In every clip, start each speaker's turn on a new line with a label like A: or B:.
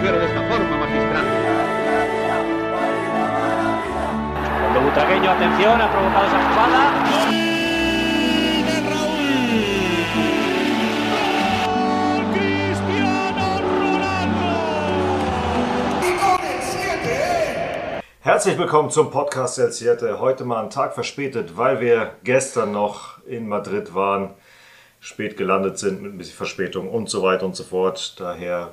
A: mujer de esta forma, magistral.
B: Cuando Butragueño, atención, ha provocado esa jugada.
C: Herzlich willkommen zum Podcast El Siete. Heute mal einen Tag verspätet, weil wir gestern noch in Madrid waren, spät gelandet sind mit ein bisschen Verspätung und so weiter und so fort. Daher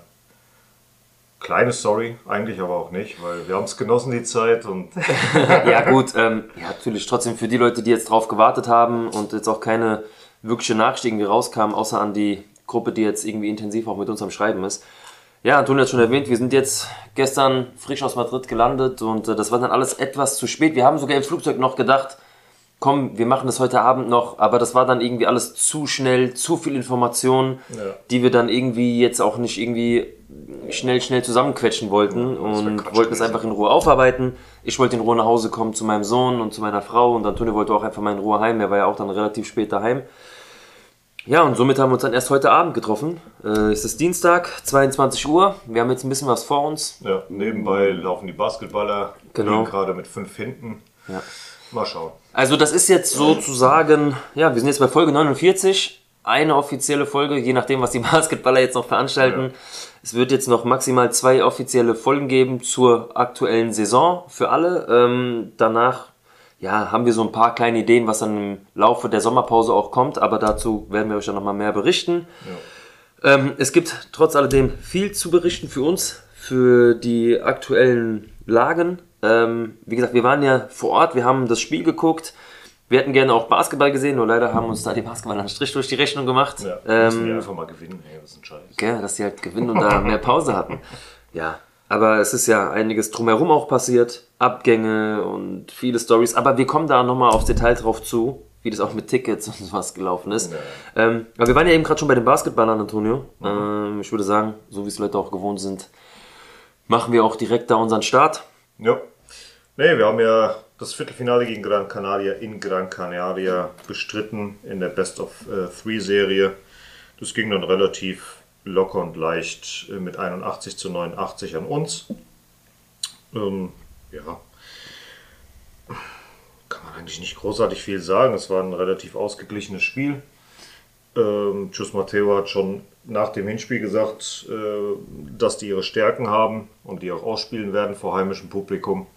C: kleine Story, eigentlich aber auch nicht, weil wir haben es genossen die Zeit und
D: ja gut, ähm, ja, natürlich trotzdem für die Leute, die jetzt drauf gewartet haben und jetzt auch keine wirkliche Nachricht irgendwie rauskam, außer an die Gruppe, die jetzt irgendwie intensiv auch mit uns am Schreiben ist. Ja, Antonio hat schon erwähnt, wir sind jetzt gestern frisch aus Madrid gelandet und äh, das war dann alles etwas zu spät. Wir haben sogar im Flugzeug noch gedacht, komm, wir machen das heute Abend noch, aber das war dann irgendwie alles zu schnell, zu viel Information,
C: Ja.
D: die wir dann irgendwie jetzt auch nicht irgendwie schnell, schnell zusammenquetschen wollten
C: wär
D: und wollten es einfach in Ruhe aufarbeiten. Ich wollte in Ruhe nach Hause kommen zu meinem Sohn und zu meiner Frau und Antonio wollte auch einfach mal in Ruhe heim. Er war ja auch dann relativ spät daheim. Ja, und somit haben wir uns dann erst heute Abend getroffen. Äh, es ist Dienstag, 22 Uhr. Wir haben jetzt ein bisschen was vor uns.
C: ja, nebenbei laufen die Basketballer,
D: Genau.
C: gerade mit fünf hinten.
D: Ja.
C: Mal schauen.
D: Also das ist jetzt sozusagen, ja, wir sind jetzt bei Folge 49. Eine offizielle Folge, je nachdem, was die Basketballer jetzt noch veranstalten. Es wird jetzt noch maximal zwei offizielle Folgen geben zur aktuellen Saison für alle. Ähm, danach ja, haben wir so ein paar kleine Ideen, was dann im Laufe der Sommerpause auch kommt, aber dazu werden wir euch dann nochmal mehr berichten. Ähm, es gibt trotz alledem viel zu berichten für uns, für die aktuellen Lagen. Ähm, wie gesagt, wir waren ja vor Ort, wir haben das Spiel geguckt. Wir hätten gerne auch Basketball gesehen, nur leider haben uns da die Basketballer einen Strich durch die Rechnung gemacht.
C: Ja, müssen die
D: ähm,
C: einfach mal gewinnen. Ey, was ein Scheiß.
D: gell, dass sie halt gewinnen und da mehr Pause hatten. Ja, aber es ist ja einiges drumherum auch passiert. Abgänge und viele Stories. Aber wir kommen da nochmal aufs Detail drauf zu, wie das auch mit Tickets und sowas gelaufen ist. Ähm, aber wir waren ja eben gerade schon bei den Basketballern, Antonio. Ähm, ich würde sagen, so wie es Leute auch gewohnt sind, machen wir auch direkt da unseren Start.
C: Ja. Nee, wir haben ja das Viertelfinale gegen Gran Canaria in Gran Canaria bestritten in der Best of äh, Three Serie. Das ging dann relativ locker und leicht äh, mit 81 zu 89 an uns. Ähm, ja. Kann man eigentlich nicht großartig viel sagen. Es war ein relativ ausgeglichenes Spiel. Ähm, Tschüss Matteo hat schon nach dem Hinspiel gesagt, äh, dass die ihre Stärken haben und die auch ausspielen werden vor heimischem Publikum.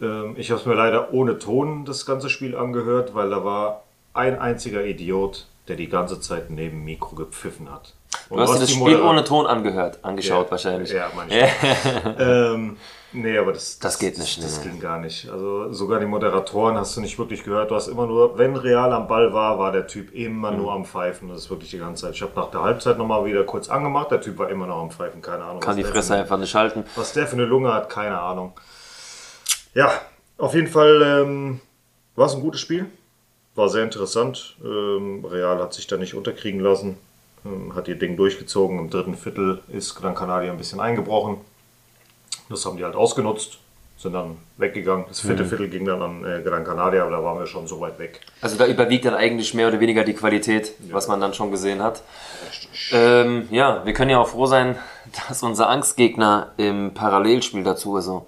C: Ähm, ich habe es mir leider ohne Ton das ganze Spiel angehört, weil da war ein einziger Idiot, der die ganze Zeit neben dem Mikro gepfiffen hat. Und
D: Du hast dir das Spiel
C: Modera-
D: ohne Ton angehört, angeschaut
C: Ja,
D: wahrscheinlich.
C: Ja, manchmal. ähm, nee, aber das,
D: Das geht nicht,
C: Das,
D: nee.
C: ging gar nicht. Also sogar die Moderatoren hast du nicht wirklich gehört. Du hast immer nur, wenn Real am Ball war, war der Typ immer
D: Mhm.
C: nur am Pfeifen. Das ist wirklich die ganze Zeit. Ich habe nach der Halbzeit nochmal wieder kurz angemacht. Der Typ war immer noch am Pfeifen. Keine Ahnung.
D: Kann die Fresse einfach nicht halten.
C: Was der für eine Lunge hat, keine Ahnung. Ja, auf jeden Fall ähm, war es ein gutes Spiel. War sehr interessant. Ähm, Real hat sich da nicht unterkriegen lassen. Ähm, hat ihr Ding durchgezogen. Im dritten Viertel ist Gran Canaria ein bisschen eingebrochen. Das haben die halt ausgenutzt. Sind dann weggegangen. Das
D: Mhm.
C: vierte Viertel ging dann an äh, Gran Canaria, aber da waren wir schon so weit weg.
D: Also da überwiegt dann eigentlich mehr oder weniger die Qualität, was man dann schon gesehen hat. Ähm, ja, wir können ja auch froh sein, dass unser Angstgegner im Parallelspiel dazu, also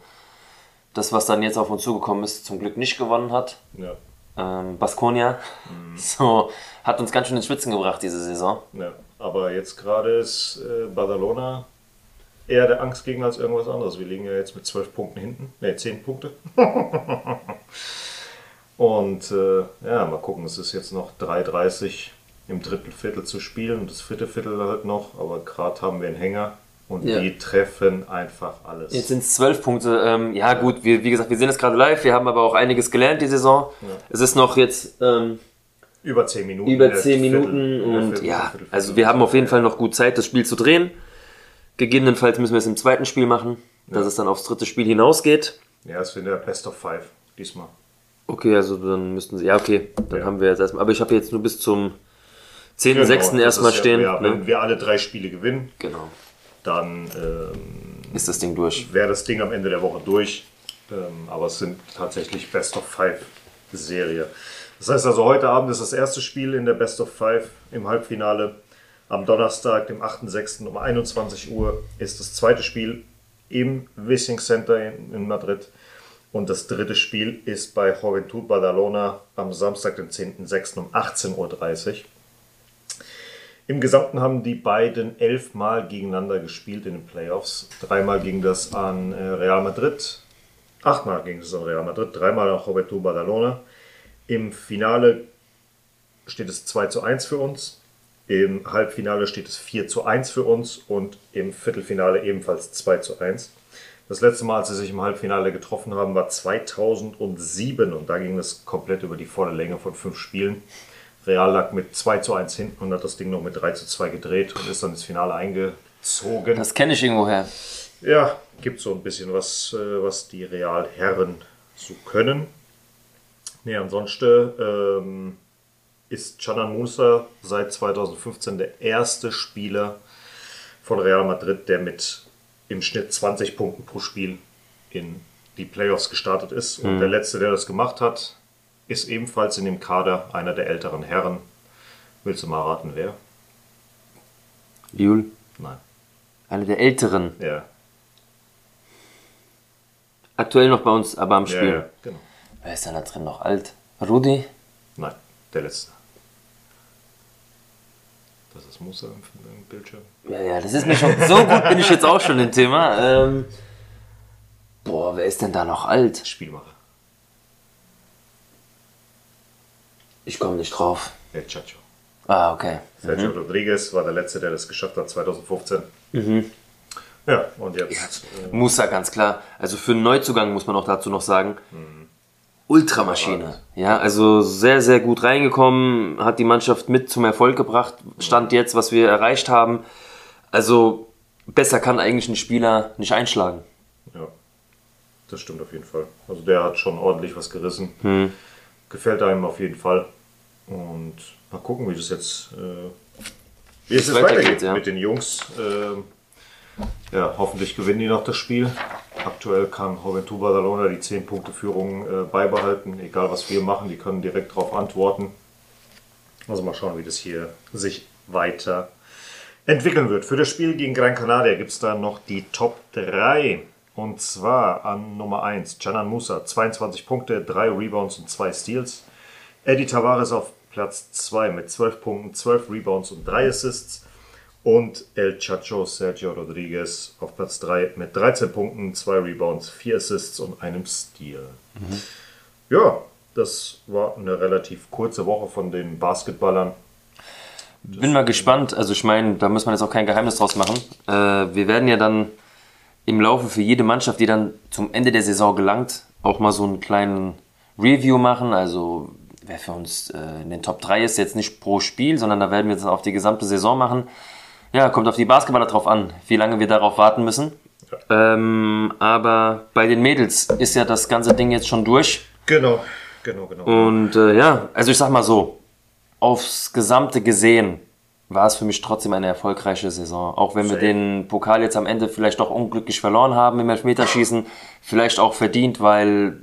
D: das, was dann jetzt auf uns zugekommen ist, zum Glück nicht gewonnen hat.
C: Ja,
D: Ähm, Baskonia, so hat uns ganz schön ins Schwitzen gebracht diese Saison.
C: ja. Aber jetzt gerade ist äh, Barcelona eher der Angstgegner als irgendwas anderes. Wir liegen ja jetzt mit 12 Punkten hinten. Ne, 10 Punkte. Und äh, ja, mal gucken, es ist jetzt noch 3,30 im dritten Viertel zu spielen und das vierte Viertel halt noch, aber gerade haben wir einen Hänger und
D: Ja.
C: die treffen einfach alles.
D: Jetzt sind es zwölf Punkte. Ähm, ja gut, wir, wie gesagt, wir sehen es gerade live. Wir haben aber auch einiges gelernt die Saison. Es ist noch jetzt ähm,
C: über 10 Minuten.
D: über 10
C: Viertel-
D: Minuten
C: in der
D: und
C: Viertel-
D: ja,
C: Viertel-
D: also wir haben auf jeden Fall noch gut Zeit, das Spiel zu drehen. Gegebenenfalls müssen wir es im zweiten Spiel machen, dass es dann aufs dritte Spiel hinausgeht.
C: Ja, es wird der Best of Five diesmal.
D: Okay, also dann müssten sie, ja okay, dann
C: Ja.
D: haben wir jetzt erstmal, aber ich habe jetzt nur bis zum 10.6.
C: Genau,
D: erstmal
C: ja-
D: stehen.
C: Ja, wenn
D: ne?
C: wir alle drei Spiele gewinnen,
D: Genau,
C: dann ähm,
D: ist das Ding durch.
C: wäre das Ding am Ende der Woche durch. Ähm, aber es sind tatsächlich Best of Five Serie. Das heißt also, heute Abend ist das erste Spiel in der Best of Five im Halbfinale. Am Donnerstag, dem 8.6. um 21 Uhr ist das zweite Spiel im Wissing Center in, Madrid. Und das dritte Spiel ist bei Juventud Badalona am Samstag, den 10.6. um 18.30 Uhr. Im Gesamten haben die beiden elfmal gegeneinander gespielt in den Playoffs. Dreimal ging das an äh, Real Madrid, achtmal ging es an Real Madrid, dreimal an Juventud Badalona. Im Finale steht es 2 zu 1 für uns. Im Halbfinale steht es 4 zu 1 für uns und im Viertelfinale ebenfalls 2 zu 1. Das letzte Mal, als sie sich im Halbfinale getroffen haben, war 2007 und da ging es komplett über die volle Länge von fünf Spielen. Real lag mit 2 zu 1 hinten und hat das Ding noch mit 3 zu 2 gedreht und ist dann ins Finale eingezogen.
D: Das kenne ich irgendwoher.
C: Ja, gibt so ein bisschen was, äh, was die Realherren so können. Nee, ansonsten ähm, ist Canan Musa seit 2015 der erste Spieler von Real Madrid, der mit im Schnitt 20 Punkten pro Spiel in die Playoffs gestartet ist. Und der letzte, der das gemacht hat, ist ebenfalls in dem Kader einer der älteren Herren. Willst du mal raten, wer?
D: Liul,
C: Nein.
D: einer der Älteren.
C: Ja,
D: Aktuell noch bei uns, aber am
C: ja,
D: Spiel.
C: ja genau.
D: Wer ist denn da drin noch alt? Rudi?
C: Nein, der letzte. Das ist Musa im Bildschirm.
D: Ja, ja, das ist mir schon. So gut bin ich jetzt auch schon im Thema. Ähm, boah, wer ist denn da noch alt?
C: Spielmacher.
D: Ich komme nicht drauf.
C: El Chacho.
D: Ah, okay.
C: Sergio Rodriguez war der Letzte, der das geschafft hat, 2015. Ja, und jetzt. Äh,
D: Musa, ganz klar. Also für einen Neuzugang muss man auch dazu noch sagen. Ultramaschine. Ja, also sehr, sehr gut reingekommen, hat die Mannschaft mit zum Erfolg gebracht. Stand jetzt, was wir erreicht haben. Also besser kann eigentlich ein Spieler nicht einschlagen.
C: ja, das stimmt auf jeden Fall. Also der hat schon ordentlich was gerissen. Gefällt einem auf jeden Fall. Und mal gucken, wie das jetzt, äh, wie es jetzt
D: Weitergeht,
C: weitergeht
D: ja.
C: mit den Jungs. Ähm, ja, hoffentlich gewinnen die noch das Spiel. Aktuell kann Juventud Badalona die 10 Punkte Führung äh, beibehalten. Egal was wir machen, die können direkt darauf antworten. Also mal schauen, wie das hier sich weiter entwickeln wird. Für das Spiel gegen Gran Canaria gibt es dann noch die Top 3. Und zwar an Nummer 1 Canan Musa, 22 Punkte, 3 Rebounds und 2 Steals. Eddie Tavares auf Platz 2 mit 12 Punkten, 12 Rebounds und 3 Assists. Und El Chacho Sergio Rodriguez auf Platz 3 mit 13 Punkten, 2 Rebounds, 4 Assists und einem Steal. Ja, das war eine relativ kurze Woche von den Basketballern.
D: Bin mal gespannt. Also ich meine, da muss man jetzt auch kein Geheimnis draus machen. Äh, wir werden ja dann im Laufe für jede Mannschaft, die dann zum Ende der Saison gelangt, auch mal so einen kleinen Review machen. Also wer für uns äh, in den Top 3 ist, jetzt nicht pro Spiel, sondern da werden wir jetzt auf die gesamte Saison machen. Ja, kommt auf die Basketballer drauf an, wie lange wir darauf warten müssen. Ähm, aber bei den Mädels ist ja das ganze Ding jetzt schon durch.
C: Genau, genau, genau.
D: Und äh, ja, also ich sag mal so, aufs Gesamte gesehen war es für mich trotzdem eine erfolgreiche Saison. Auch wenn wir
C: Safe.
D: den Pokal jetzt am Ende vielleicht doch unglücklich verloren haben im Elfmeterschießen, vielleicht auch verdient, weil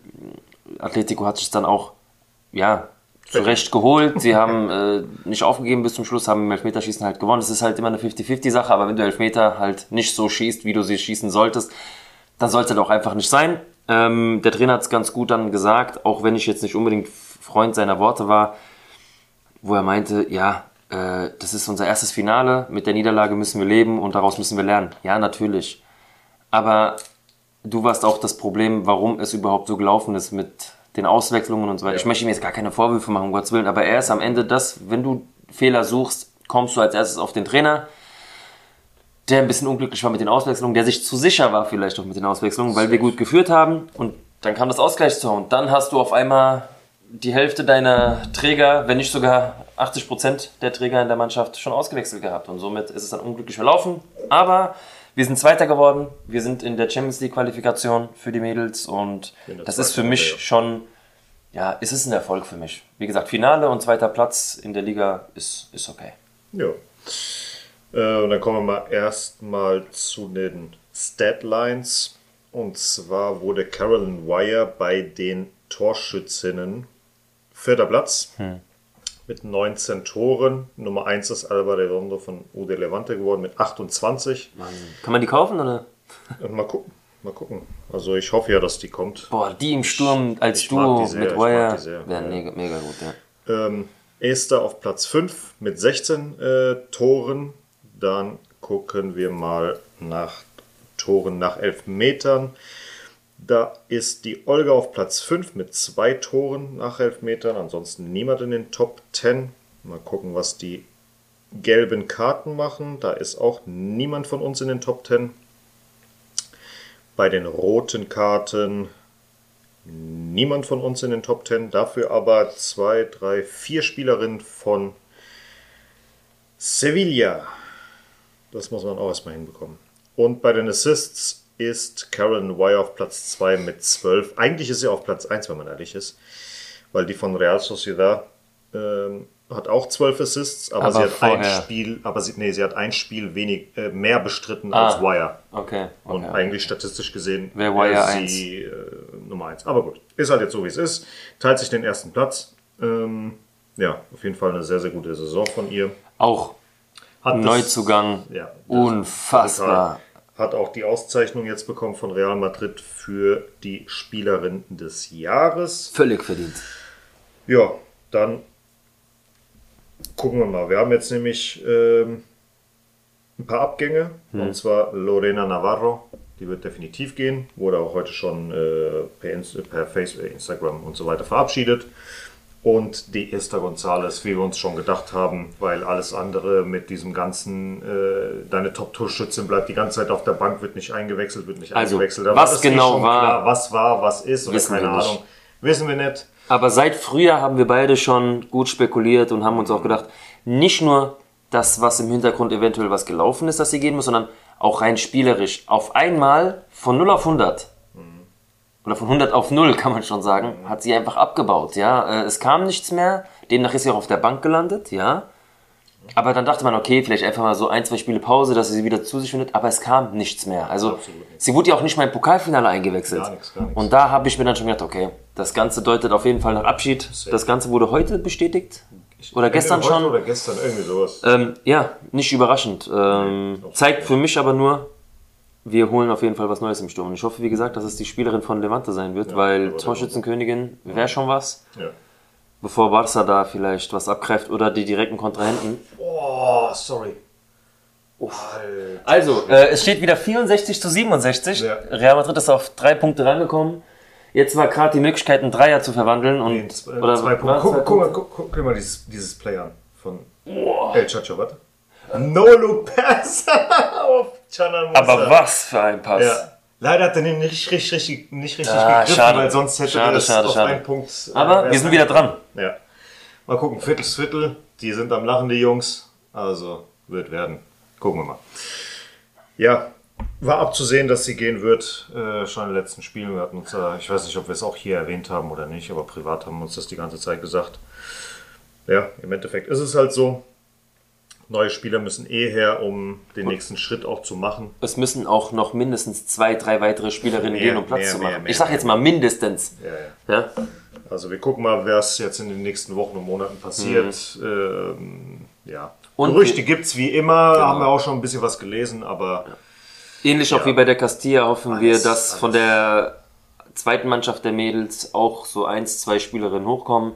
D: Atletico hat sich dann auch, ja, zurecht geholt. Sie haben äh, nicht aufgegeben bis zum Schluss, haben im Elfmeterschießen halt gewonnen. Das ist halt immer eine 50-50-Sache, aber wenn du Elfmeter halt nicht so schießt, wie du sie schießen solltest, dann soll es halt auch einfach nicht sein. Ähm, der Trainer hat es ganz gut dann gesagt, auch wenn ich jetzt nicht unbedingt Freund seiner Worte war, wo er meinte, ja, äh, das ist unser erstes Finale, mit der Niederlage müssen wir leben und daraus müssen wir lernen. Ja, natürlich. Aber du warst auch das Problem, warum es überhaupt so gelaufen ist mit den Auswechslungen und so weiter. Ich möchte ihm jetzt gar keine Vorwürfe machen, um Gottes Willen, aber er ist am Ende das, wenn du Fehler suchst, kommst du als erstes auf den Trainer, der ein bisschen unglücklich war mit den Auswechslungen, der sich zu sicher war vielleicht auch mit den Auswechslungen, weil wir gut geführt haben und dann kam das Ausgleichstor und dann hast du auf einmal die Hälfte deiner Träger, wenn nicht sogar 80 Prozent der Träger in der Mannschaft schon ausgewechselt gehabt und somit ist es dann unglücklich verlaufen. Aber wir sind Zweiter geworden, wir sind in der Champions League Qualifikation für die Mädels und das ist für mich schon, ja, es ist ein Erfolg für mich. Wie gesagt, Finale und zweiter Platz in der Liga ist, ist okay.
C: Ja. Äh, und dann kommen wir mal erstmal zu den Statlines. Und zwar wurde Carolyn Wire bei den Torschützinnen vierter Platz mit 19 Toren. Nummer 1 ist Alba Redondo von Ude Levante geworden mit 28.
D: Kann man die kaufen oder?
C: Mal gucken. Mal gucken. Also ich hoffe ja, dass die kommt.
D: Boah, die im Sturm als
C: ich mag
D: Duo
C: die sehr,
D: mit
C: ich
D: Wire wären
C: ja.
D: mega, mega gut, ja.
C: Ähm, Esther auf Platz 5 mit 16 äh, Toren. Dann gucken wir mal nach Toren nach 11 Metern. Da ist die Olga auf Platz 5 mit zwei Toren nach 11 Metern. Ansonsten niemand in den Top 10. Mal gucken, was die gelben Karten machen. Da ist auch niemand von uns in den Top 10. Bei den roten Karten niemand von uns in den Top 10. Dafür aber zwei, drei, vier Spielerinnen von Sevilla. Das muss man auch erstmal hinbekommen. Und bei den Assists ist Karen Wire auf Platz 2 mit 12. Eigentlich ist sie auf Platz 1, wenn man ehrlich ist. Weil die von Real Sociedad ähm, hat auch 12 Assists, aber,
D: Aber
C: sie hat ein
D: vorher.
C: Spiel, aber sie, nee, sie hat ein Spiel wenig, äh, mehr bestritten
D: Ah.
C: als Wire.
D: Okay, okay.
C: Und eigentlich statistisch gesehen
D: Wäre Wire
C: sie äh, Nummer 1. Aber gut, ist halt jetzt so, wie es ist. Teilt sich den ersten Platz. Ähm, ja, auf jeden Fall eine sehr, sehr gute Saison von ihr.
D: Auch
C: Hat das-
D: Neuzugang.
C: Ja, das-
D: Unfassbar.
C: Hat auch die Auszeichnung jetzt bekommen von Real Madrid für die Spielerin des Jahres.
D: Völlig verdient.
C: Ja, dann gucken wir mal. Wir haben jetzt nämlich ähm, ein paar Abgänge. Und zwar Lorena Navarro. Die wird definitiv gehen. Wurde auch heute schon äh, per, Inst per Facebook, Instagram und so weiter verabschiedet. Und die Esther González, wie wir uns schon gedacht haben, weil alles andere mit diesem ganzen, äh, deine Top-Torschützin bleibt die ganze Zeit auf der Bank, wird nicht eingewechselt, wird nicht
D: Also,
C: eingewechselt. Da
D: was
C: war eh
D: genau war-
C: Klar, was war, was ist oder
D: Wissen
C: keine
D: wir nicht.
C: Ahnung. Wissen wir nicht.
D: Aber seit Frühjahr haben wir beide schon gut spekuliert und haben uns auch gedacht, nicht nur das, was im Hintergrund eventuell was gelaufen ist, dass sie gehen muss, sondern auch rein spielerisch. Auf einmal von 0 auf 100 oder von 100 auf 0 kann man schon sagen, hat sie einfach abgebaut. Ja, Äh, es kam nichts mehr. Demnach ist sie auch auf der Bank gelandet. Ja, aber dann dachte man, okay, vielleicht einfach mal so ein, zwei Spiele Pause, dass sie sie wieder zu sich findet. Aber es kam nichts mehr. Also sie wurde ja auch nicht mal im Pokalfinale eingewechselt.
C: Gar nichts, gar nichts.
D: Und da habe ich mir dann schon gedacht, okay, das Ganze deutet auf jeden Fall nach Abschied. Das Ganze wurde heute bestätigt. Oder gestern schon.
C: Oder gestern, irgendwie sowas.
D: Ähm, ja, nicht überraschend. Ähm, zeigt für mich aber nur, wir holen auf jeden Fall was Neues im Sturm. Und ich hoffe, wie gesagt, dass es die Spielerin von Levante sein wird, weil
C: aber
D: Torschützenkönigin wäre schon was.
C: Ja.
D: Bevor Barca da vielleicht was abgreift oder die direkten Kontrahenten.
C: Oh, sorry.
D: Also, äh, es steht wieder 64 zu 67.
C: Ja.
D: Real Madrid ist auf drei Punkte rangekommen. Jetzt war gerade die Möglichkeit, einen Dreier zu verwandeln. Und,
C: Nee, zwei,
D: oder
C: zwei Punkte. Guck, guck, mal, guck, guck dir mal dieses, dieses Play an von El Chacho, warte. No look pass auf Canan Musa.
D: Aber was für ein Pass.
C: Ja. Leider hat er den nicht richtig, richtig, nicht richtig
D: Ah,
C: gegriffen,
D: schade.
C: weil sonst hätte
D: Schade,
C: er es
D: schade,
C: auf
D: schade.
C: einen Punkt. äh,
D: Aber wir sind wieder dran.
C: Ja. Mal gucken, Viertels Viertel. Die sind am Lachen, die Jungs. Also wird werden. Gucken wir mal. Ja, war abzusehen, dass sie gehen wird. Äh, schon in den letzten Spielen. Wir hatten uns, äh, ich weiß nicht, ob wir es auch hier erwähnt haben oder nicht, aber privat haben wir uns das die ganze Zeit gesagt. Ja, im Endeffekt ist es halt so. Neue Spieler müssen eh her, um den nächsten Schritt auch zu machen.
D: Es müssen auch noch mindestens zwei, drei weitere Spielerinnen
C: Mehr,
D: gehen, um Platz
C: mehr,
D: zu machen.
C: mehr,
D: ich sag jetzt mal mindestens.
C: Ja, ja.
D: Ja?
C: Also wir gucken mal, was jetzt in den nächsten Wochen und Monaten passiert. Ähm, ja.
D: Mhm. Und-
C: Gerüchte gibt es wie immer, haben wir auch schon ein bisschen was gelesen, aber
D: Ähnlich auch wie bei der Castilla hoffen
C: Alles,
D: wir, dass
C: alles.
D: von der zweiten Mannschaft der Mädels auch so eins, zwei Spielerinnen hochkommen.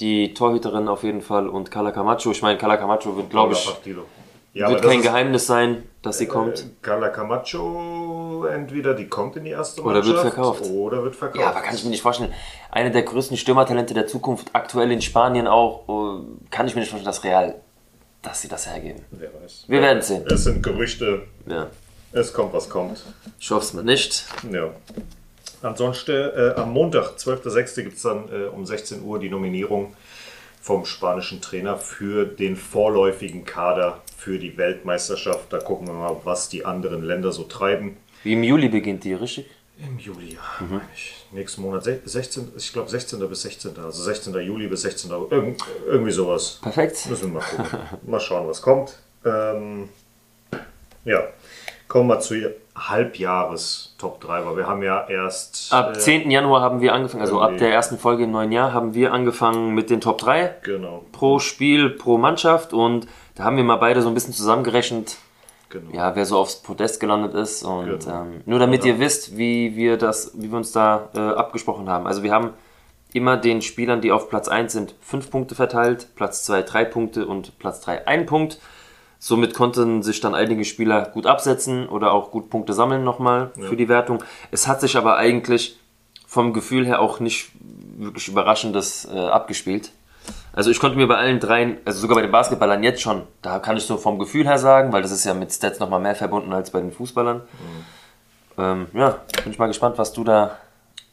D: Die Torhüterin auf jeden Fall und Carla Camacho. Ich meine, Carla Camacho wird, glaube ich.
C: Ja,
D: wird kein
C: äh,
D: Geheimnis sein, dass sie kommt.
C: Carla Camacho entweder die kommt in die erste
D: Oder wird
C: Mannschaft
D: verkauft.
C: Oder wird verkauft.
D: Ja, aber kann ich mir nicht vorstellen. Eine der größten Stürmertalente der Zukunft, aktuell in Spanien auch, äh, kann ich mir nicht vorstellen, dass Real, dass sie das hergeben.
C: Wer weiß.
D: Wir werden sehen.
C: Es sind Gerüchte,
D: Ja.
C: es kommt, was kommt.
D: Ich hoffe es mal nicht.
C: Ja. Ansonsten äh, am Montag, 12.06. gibt es dann äh, um 16 Uhr die Nominierung vom spanischen Trainer für den vorläufigen Kader für die Weltmeisterschaft. Da gucken wir mal, was die anderen Länder so treiben.
D: Wie im Juli beginnt die, richtig?
C: Im Juli, ja, meine ich. Nächsten Monat, sech- 16, ich glaube 16. bis 16. Also 16. Juli bis 16. August, irgend, irgendwie sowas.
D: Perfekt.
C: Müssen wir mal gucken. mal schauen, was kommt. Ähm, ja. Kommen wir zu Halbjahres Top 3, weil wir haben ja erst.
D: Ab
C: äh,
D: 10. Januar haben wir angefangen, also ab der ersten Folge im neuen Jahr haben wir angefangen mit den Top 3
C: Genau,
D: pro Spiel, pro Mannschaft und da haben wir mal beide so ein bisschen zusammengerechnet,
C: genau.
D: ja, wer so aufs Podest gelandet ist und
C: Genau.
D: ähm, nur damit ihr wisst, wie wir das, wie wir uns da äh, abgesprochen haben. Also wir haben immer den Spielern, die auf Platz 1 sind, 5 Punkte verteilt, Platz 2 3 Punkte und Platz 3 1 Punkt. Somit konnten sich dann einige Spieler gut absetzen oder auch gut Punkte sammeln nochmal für die Wertung. Es hat sich aber eigentlich vom Gefühl her auch nicht wirklich Überraschendes äh, abgespielt. Also ich konnte mir bei allen dreien, also sogar bei den Basketballern jetzt schon, da kann ich so vom Gefühl her sagen, weil das ist ja mit Stats nochmal mehr verbunden als bei den Fußballern. Ähm, ja, bin ich mal gespannt, was du da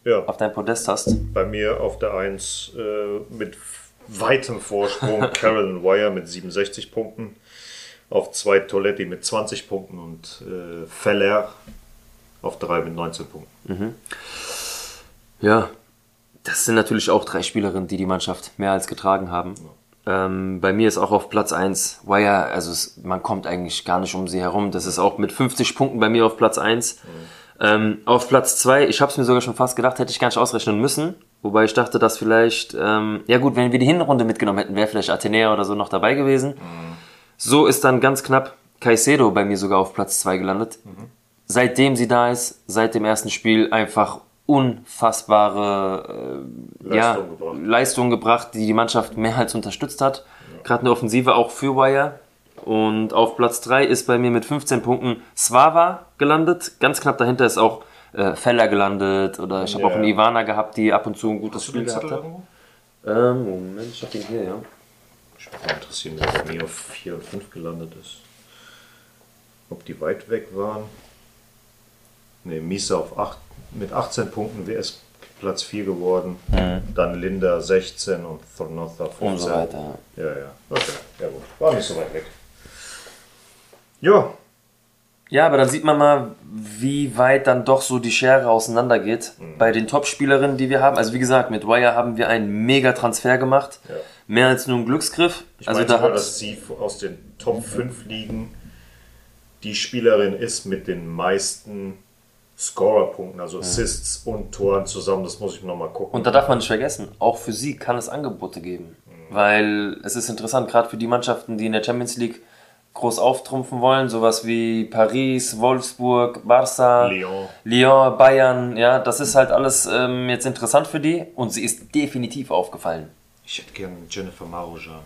C: Ja,
D: auf deinem Podest hast.
C: bei mir auf der 1 äh, mit weitem Vorsprung Carolyn Wire mit 67 Punkten. Auf 2 Toletti mit 20 Punkten und äh, Feller auf 3 mit 19 Punkten.
D: Ja, das sind natürlich auch drei Spielerinnen, die die Mannschaft mehr als getragen haben. Ähm, bei mir ist auch auf Platz 1 Wire, also es, man kommt eigentlich gar nicht um sie herum. Das ist auch mit 50 Punkten bei mir auf Platz 1. Ähm, auf Platz 2, ich habe es mir sogar schon fast gedacht, hätte ich gar nicht ausrechnen müssen. Wobei ich dachte, dass vielleicht, ähm, ja gut, wenn wir die Hinrunde mitgenommen hätten, wäre vielleicht Athenea oder so noch dabei gewesen. So ist dann ganz knapp Caicedo bei mir sogar auf Platz 2 gelandet. Seitdem sie da ist, seit dem ersten Spiel einfach unfassbare äh, ja,
C: Leistung gebracht.
D: Leistung gebracht, die die Mannschaft mehr als unterstützt hat. Gerade eine Offensive auch für Wire. Und auf Platz 3 ist bei mir mit 15 Punkten Svava gelandet. Ganz knapp dahinter ist auch äh, Feller gelandet. Oder ich habe
C: Ja.
D: auch eine Ivana gehabt, die ab und zu ein gutes
C: Hast
D: Spiel gehabt hat. Ähm, Moment, ich habe den hier, ja.
C: Ich würde mich interessieren, wer bei mir auf 4 und 5 gelandet ist. Ob die weit weg waren. Ne, Misa auf 8, mit 18 Punkten wäre es Platz 4 geworden. Dann Linda 16 und Thornotha 15.
D: Und so weiter.
C: Ja, ja. Okay, ja gut. War nicht so weit weg. Ja,
D: Ja, aber dann sieht man mal, wie weit dann doch so die Schere auseinandergeht bei den Top-Spielerinnen, die wir haben. Also wie gesagt, mit Wire haben wir einen mega Transfer gemacht.
C: Ja.
D: Mehr als nur ein Glücksgriff.
C: ich
D: also da
C: sogar,
D: hat
C: dass sie aus den Top 5 Ligen die Spielerin ist mit den meisten Scorerpunkten, also Assists und Toren zusammen. Das muss ich nochmal gucken.
D: und da darf man nicht vergessen, auch für sie kann es Angebote geben. Weil es ist interessant, gerade für die Mannschaften, die in der Champions League groß auftrumpfen wollen, sowas wie Paris, Wolfsburg, Barça,
C: Lyon.
D: Lyon, Bayern, ja, das ist halt alles ähm, jetzt interessant für die und sie ist definitiv aufgefallen.
C: Ich hätte gerne Jennifer Maruja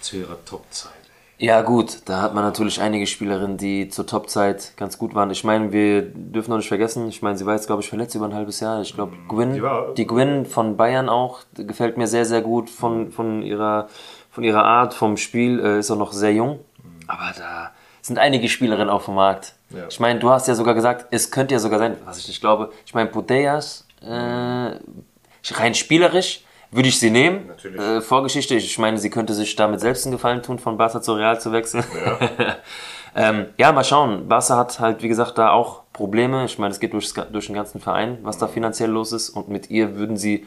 C: zu ihrer Topzeit.
D: Ja gut, da hat man natürlich einige Spielerinnen, die zur Topzeit ganz gut waren. Ich meine, wir dürfen noch nicht vergessen, ich meine, sie war jetzt, glaube ich, verletzt über ein halbes Jahr. Ich glaube, Gwyn,
C: Die war-
D: die Gwyn von Bayern auch, gefällt mir sehr, sehr gut von, von, ihrer, von ihrer Art, vom Spiel, äh, ist auch noch sehr jung. Aber da sind einige Spielerinnen auf dem Markt.
C: Ja.
D: Ich meine, du hast ja sogar gesagt, es könnte ja sogar sein, was ich nicht glaube, ich meine, Putellas, äh, rein spielerisch würde ich sie nehmen.
C: Natürlich.
D: Äh, Vorgeschichte, ich meine, sie könnte sich damit selbst einen Gefallen tun, von Barca zu Real zu wechseln. Ja, ähm, ja mal schauen. Barca hat halt, wie gesagt, da auch Probleme. Ich meine, es geht durchs, durch den ganzen Verein, was da finanziell los ist. Und mit ihr würden sie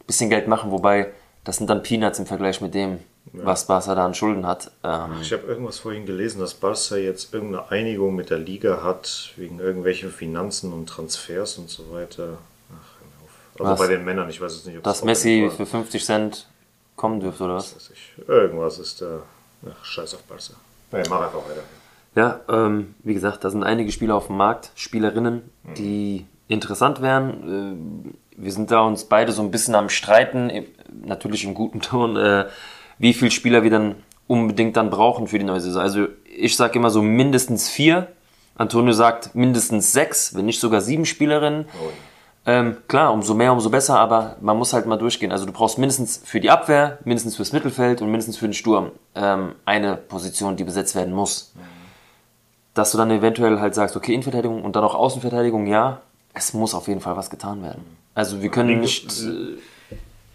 D: ein bisschen Geld machen, wobei das sind dann Peanuts im Vergleich mit dem, was Barca da an Schulden hat. Ähm,
C: Ich habe irgendwas vorhin gelesen, dass Barca jetzt irgendeine Einigung mit der Liga hat, wegen irgendwelchen Finanzen und Transfers und so weiter. Ach, hör mir auf. Also
D: Was?
C: bei den Männern, ich weiß es nicht, ob
D: dass
C: auch
D: Messi für 50 Cent kommen dürfte, oder was?
C: ich. Irgendwas ist da. Ach, scheiß auf Barca. Nee, mach einfach weiter.
D: Ja, ähm, wie gesagt, da sind einige Spieler auf dem Markt, Spielerinnen, die interessant wären. Äh, wir sind da uns beide so ein bisschen am Streiten, natürlich im guten Ton, äh, wie viele Spieler wir dann unbedingt dann brauchen für die neue Saison. Also ich sage immer so mindestens vier. Antonio sagt mindestens sechs, wenn nicht sogar sieben Spielerinnen. Ähm, klar, umso mehr, umso besser, aber man muss halt mal durchgehen. Also du brauchst mindestens für die Abwehr, mindestens fürs Mittelfeld und mindestens für den Sturm ähm, eine Position, die besetzt werden muss. Dass du dann eventuell halt sagst, okay, Innenverteidigung und dann auch Außenverteidigung, ja, es muss auf jeden Fall was getan werden. Also wir können
C: Linke-
D: nicht... Äh,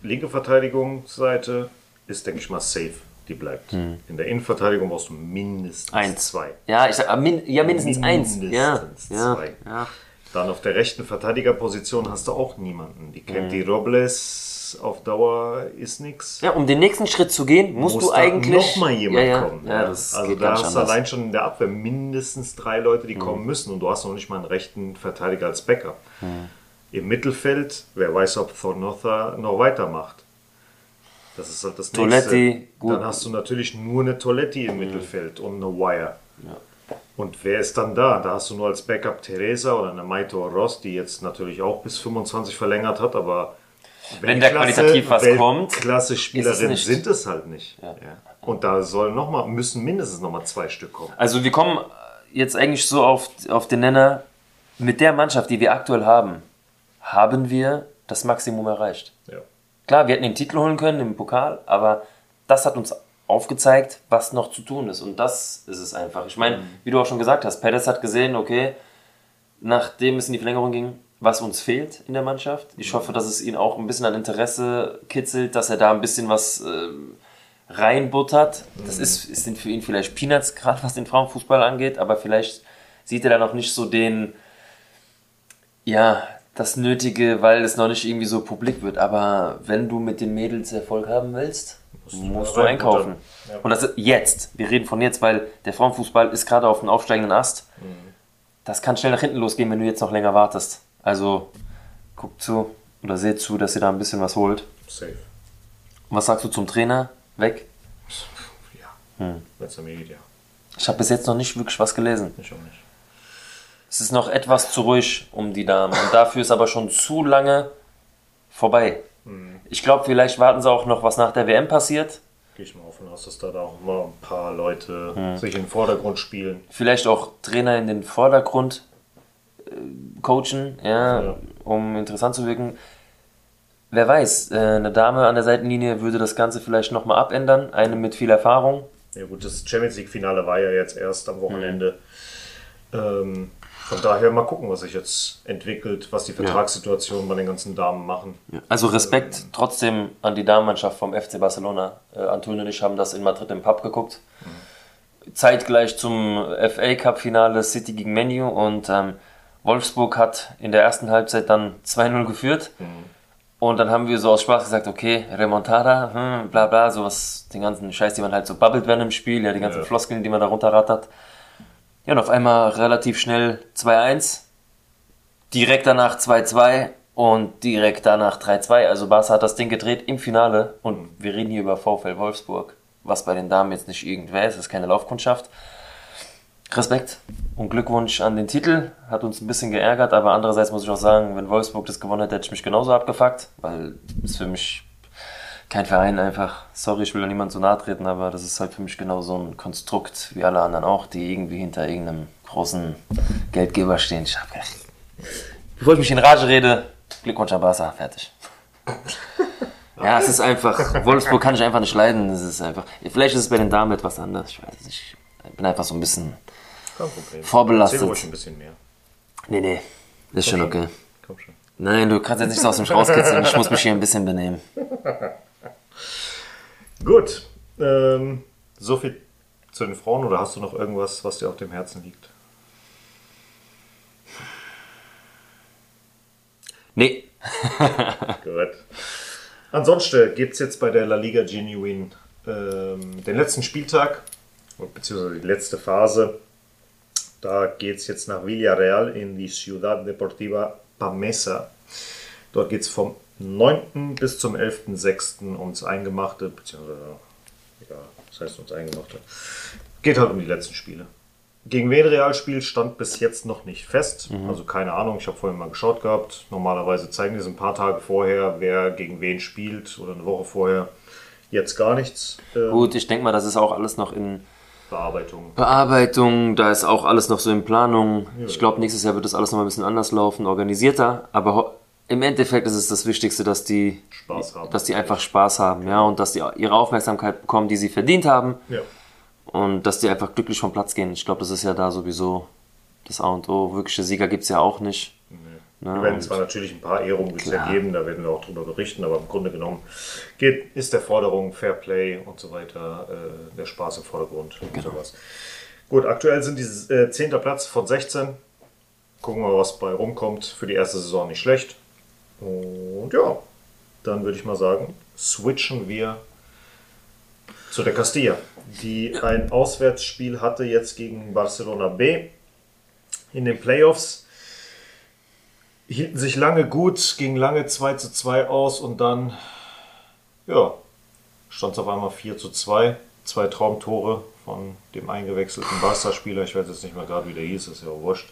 C: Linke Verteidigungsseite ist, denke ich mal, safe. Die bleibt. In der Innenverteidigung brauchst du mindestens
D: Hm. Eins.
C: zwei.
D: ja, ich sag, ah, ja, mindestens, eins. Ja,
C: Mindestens
D: ja,
C: zwei.
D: ja.
C: Dann auf der rechten Verteidigerposition hast du auch niemanden. Die
D: Mhm.
C: kennt die Robles auf Dauer ist nichts.
D: Ja, um den nächsten Schritt zu gehen, musst
C: Muss
D: du
C: da
D: eigentlich.
C: noch mal jemand
D: ja, ja,
C: kommen.
D: Ja, das
C: also da hast du.
D: Mhm.
C: allein schon in der Abwehr mindestens drei Leute, die kommen müssen und du hast noch nicht mal einen rechten Verteidiger als Backup.
D: Mhm.
C: Im Mittelfeld, wer weiß, ob Thornotha noch weitermacht. Das ist halt das
D: Toletti,
C: nächste.
D: gut.
C: Dann hast du natürlich nur eine Toletti im Mittelfeld und eine Wire. Und wer ist dann da? Da hast du nur als Backup Teresa oder eine Maito Ross, die jetzt natürlich auch bis 25 verlängert hat, aber
D: Wenn da qualitativ was kommt,
C: Klasse Spielerinnen sind es halt nicht. Ja. Und da sollen noch mal, müssen mindestens noch mal zwei Stück kommen.
D: Also wir kommen jetzt eigentlich so auf, auf den Nenner, mit der Mannschaft, die wir aktuell haben, haben wir das Maximum erreicht.
C: Ja.
D: Klar, wir hätten den Titel holen können im Pokal, aber das hat uns aufgezeigt, was noch zu tun ist. Und das ist es einfach. Ich meine, wie du auch schon gesagt hast, Perez hat gesehen, okay, nachdem es in die Verlängerung ging, was uns fehlt in der Mannschaft. Ich hoffe, dass es ihn auch ein bisschen an Interesse kitzelt, dass er da ein bisschen was ähm, reinbuttert. Das ist, ist sind für ihn vielleicht Peanuts, gerade was den Frauenfußball angeht, aber vielleicht sieht er da noch nicht so den, ja, das Nötige, weil es noch nicht irgendwie so publik wird. Aber wenn du mit den Mädels Erfolg haben willst, musst, du einkaufen.
C: Ja.
D: Und das ist jetzt. Wir reden von jetzt, weil der Frauenfußball ist gerade auf einem aufsteigenden Ast. Das kann schnell nach hinten losgehen, wenn du jetzt noch länger wartest. Also guckt zu oder seht zu, dass ihr da ein bisschen was holt.
C: Safe.
D: Und was sagst du zum Trainer? Weg?
C: Ja.
D: Hm.
C: Wenn es mir geht, ja.
D: Ich habe bis jetzt noch nicht wirklich was gelesen.
C: Ich auch nicht.
D: Es ist noch etwas zu ruhig um die Damen. Und dafür ist aber schon zu lange vorbei. Ich glaube, vielleicht warten sie auch noch, was nach der WM passiert.
C: Gehe ich mal davon aus, dass da, da auch mal ein paar Leute
D: Hm.
C: sich in den Vordergrund spielen.
D: Vielleicht auch Trainer in den Vordergrund äh, coachen, ja,
C: Ja.
D: um interessant zu wirken. Wer weiß, äh, eine Dame an der Seitenlinie würde das Ganze vielleicht nochmal abändern. Eine mit viel Erfahrung.
C: Ja gut, das Champions League-Finale war ja jetzt erst am Wochenende.
D: Hm.
C: Ähm, von daher mal gucken, was sich jetzt entwickelt, was die Vertragssituation bei den ganzen Damen machen.
D: Also Respekt trotzdem an die Damenmannschaft vom FC Barcelona. Äh, Antonio und ich haben das in Madrid im Pub geguckt. Zeitgleich zum FA Cup Finale City gegen Menu und ähm, Wolfsburg hat in der ersten Halbzeit dann 2-0 geführt. Und dann haben wir so aus Spaß gesagt, okay, Remontada, hm, bla bla, sowas, den ganzen Scheiß, die man halt so bubbelt während im Spiel, ja, die ganzen
C: Ja.
D: Floskeln, die man da runterrattert. Ja, und auf einmal relativ schnell 2-1, direkt danach 2-2 und direkt danach 3-2. Also Barca hat das Ding gedreht im Finale und wir reden hier über VfL Wolfsburg, was bei den Damen jetzt nicht irgendwer ist, das ist keine Laufkundschaft. Respekt und Glückwunsch an den Titel. Hat uns ein bisschen geärgert, aber andererseits muss ich auch sagen, wenn Wolfsburg das gewonnen hätte, hätte ich mich genauso abgefuckt, weil ist für mich kein Verein einfach. Sorry, ich will da niemand so nahe treten, aber das ist halt für mich genau so ein Konstrukt wie alle anderen auch, die irgendwie hinter irgendeinem großen Geldgeber stehen. Ich hab bevor ich mich in Rage rede, Glückwunsch an Barca, fertig. Ja, es ist einfach, Wolfsburg kann ich einfach nicht leiden. Es ist einfach, vielleicht ist es bei den Damen etwas anders. Ich weiß nicht. Ich bin einfach so ein bisschen. Vorbelastet.
C: Ruhig ein bisschen mehr.
D: Nee, nee. Ist schon okay.
C: Komm schon.
D: Nein, du kannst jetzt nicht so aus dem rauskitzeln. Ich muss mich hier ein bisschen benehmen.
C: Gut. Ähm, so viel zu den Frauen oder hast du noch irgendwas, was dir auf dem Herzen liegt?
D: Nee.
C: Gut. Ansonsten gibt es jetzt bei der La Liga Genuine ähm, den letzten Spieltag, beziehungsweise die letzte Phase. Da geht es jetzt nach Villarreal in die Ciudad Deportiva Pamesa. Dort geht es vom 9. bis zum 11.06. ums Eingemachte, beziehungsweise, ja, das heißt ums Eingemachte. Geht halt um die letzten Spiele. Gegen wen Realspiel stand bis jetzt noch nicht fest. Also keine Ahnung, ich habe vorhin mal geschaut gehabt. Normalerweise zeigen die es ein paar Tage vorher, wer gegen wen spielt oder eine Woche vorher. Jetzt gar nichts. Ähm,
D: Gut, ich denke mal, das ist auch alles noch in
C: Bearbeitung.
D: Bearbeitung. Da ist auch alles noch so in Planung. Ich glaube, nächstes Jahr wird das alles noch mal ein bisschen anders laufen, organisierter. Aber im Endeffekt ist es das Wichtigste, dass die,
C: Spaß haben.
D: dass die einfach Spaß haben, ja, und dass die ihre Aufmerksamkeit bekommen, die sie verdient haben.
C: Ja.
D: Und dass die einfach glücklich vom Platz gehen. Ich glaube, das ist ja da sowieso das A und O. Wirkliche Sieger gibt es ja auch nicht. Ne?
C: Wir werden
D: Und-
C: zwar natürlich ein paar Ehrungen ja geben, da werden wir auch drüber berichten, aber im Grunde genommen geht, ist der Forderung Fair Play und so weiter äh, der Spaß im Vordergrund und
D: Genau.
C: sowas. Gut, aktuell sind die äh, 10. Platz von 16. Gucken wir mal, was bei rumkommt. Für die erste Saison nicht schlecht. Und ja, dann würde ich mal sagen, switchen wir zu der Castilla, die ein Auswärtsspiel hatte jetzt gegen Barcelona B in den Playoffs. Hielten sich lange gut, ging lange 2 zu 2 aus und dann, ja, stand es auf einmal 4 zu 2. Zwei Traumtore von dem eingewechselten Barca-Spieler. Ich weiß jetzt nicht mehr gerade, wie der hieß, ist ja auch wurscht.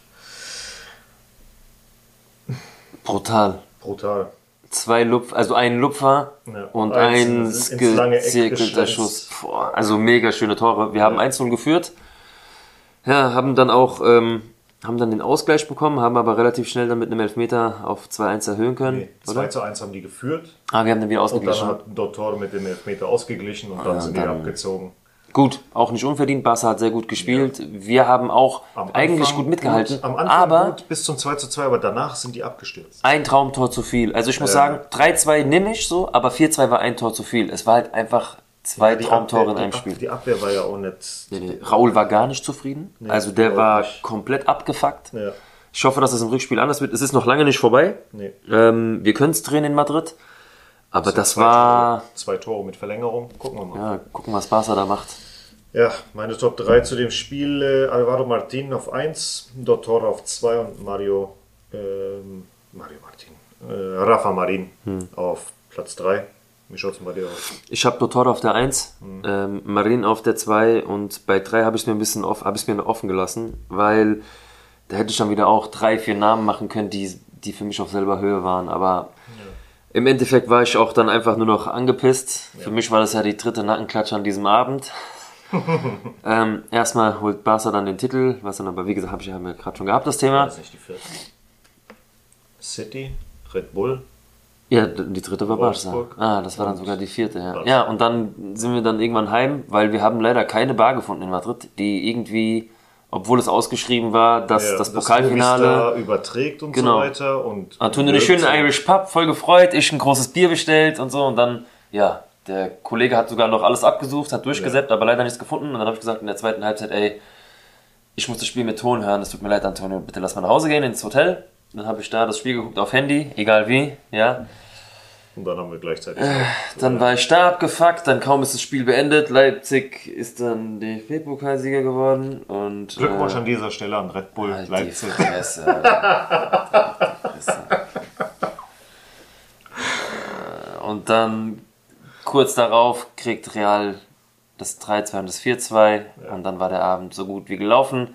D: Brutal.
C: Brutal.
D: Zwei Lupf, also ein Lupfer
C: Ja,
D: und ein gezirkelter. Schuss. Boah, also mega schöne Tore. Wir haben 1-0 geführt. Ja, haben dann auch ähm, haben dann den Ausgleich bekommen, haben aber relativ schnell dann mit einem Elfmeter auf 2-1 erhöhen können.
C: Nee, 2
D: oder?
C: zu 1 haben die geführt.
D: Ah, wir haben dann wieder
C: Und dann
D: ausgeglichen.
C: hat Dottor mit dem Elfmeter ausgeglichen und dann
D: ja,
C: sind die
D: dann-
C: abgezogen.
D: Gut, auch nicht unverdient. Barca hat sehr gut gespielt. Wir haben auch
C: Am
D: eigentlich
C: Anfang
D: gut mitgehalten.
C: Gut, am Anfang
D: aber
C: gut bis zum 2 zu 2, aber danach sind die abgestürzt.
D: ein Traumtor zu viel. Also ich muss
C: Ja.
D: sagen, 3-2 nehme ich so, aber 4-2 war ein Tor zu viel. Es war halt einfach zwei
C: Die
D: Traumtore
C: Abwehr-
D: in einem Spiel.
C: Die Abwehr war ja auch nicht.
D: Nee, nee. Raul war gar nicht zufrieden. also der war
C: nicht.
D: komplett abgefuckt.
C: Ja,
D: Ich hoffe, dass es im Rückspiel anders wird. Es ist noch lange nicht vorbei.
C: nee.
D: Ähm, wir können es drehen in Madrid. Aber das
C: Zwei
D: war.
C: Tore, zwei Tore mit Verlängerung. Gucken wir mal.
D: Ja, gucken, was Barca da macht.
C: Ja, meine Top 3 zu dem Spiel: äh, Alvaro Martin auf 1, Dottor auf 2 und Mario, ähm, Mario Martin, äh, Rafa Marin
D: Hm.
C: auf Platz 3. Wie schaut es bei dir aus?
D: Ich habe Dotor auf der 1,
C: Hm.
D: ähm, Marin auf der 2 und bei 3 habe ich mir ein bisschen off, ich mir offen gelassen, weil da hätte ich dann wieder auch drei, vier Namen machen können, die, die für mich auf selber Höhe waren. Aber im Endeffekt war ich auch dann einfach nur noch angepisst. Für mich war das ja die dritte Nackenklatsche an diesem Abend. ähm, erstmal holt Barca dann den Titel, was dann aber, wie gesagt, habe ich ja gerade schon gehabt, das Thema.
C: Das ist nicht die vierte. City, Red Bull,
D: Ja, die dritte war Barca. Ah, das war dann sogar die vierte, ja. Ja, und dann sind wir dann irgendwann heim, weil wir haben leider keine Bar gefunden in Madrid, die irgendwie, obwohl es ausgeschrieben war, dass
C: ja,
D: das Pokalfinale...
C: Movistar überträgt und
D: Genau.
C: so weiter. Und
D: tun eine schöne Irish Pub, voll gefreut, ich ein großes Bier bestellt und so und dann, ja, der Kollege hat sogar noch alles abgesucht, hat durchgesäppt, aber leider nichts gefunden und dann habe ich gesagt in der zweiten Halbzeit, ey, ich muss das Spiel mit Ton hören, es tut mir leid, Antonio, bitte lass mal nach Hause gehen ins Hotel. Dann habe ich da das Spiel geguckt auf Handy, egal wie, ja.
C: Und dann haben wir gleichzeitig.
D: Dann war ich da abgefuckt, dann kaum ist das Spiel beendet. Leipzig ist dann DFB-Pokalsieger geworden und.
C: Glückwunsch
D: äh,
C: an dieser Stelle an Red Bull
D: halt die
C: Leipzig.
D: Fresse, Alter. Die Fresse. Äh, Und dann kurz darauf kriegt Real das 3-2 und das 4-2 und dann war der Abend so gut wie gelaufen.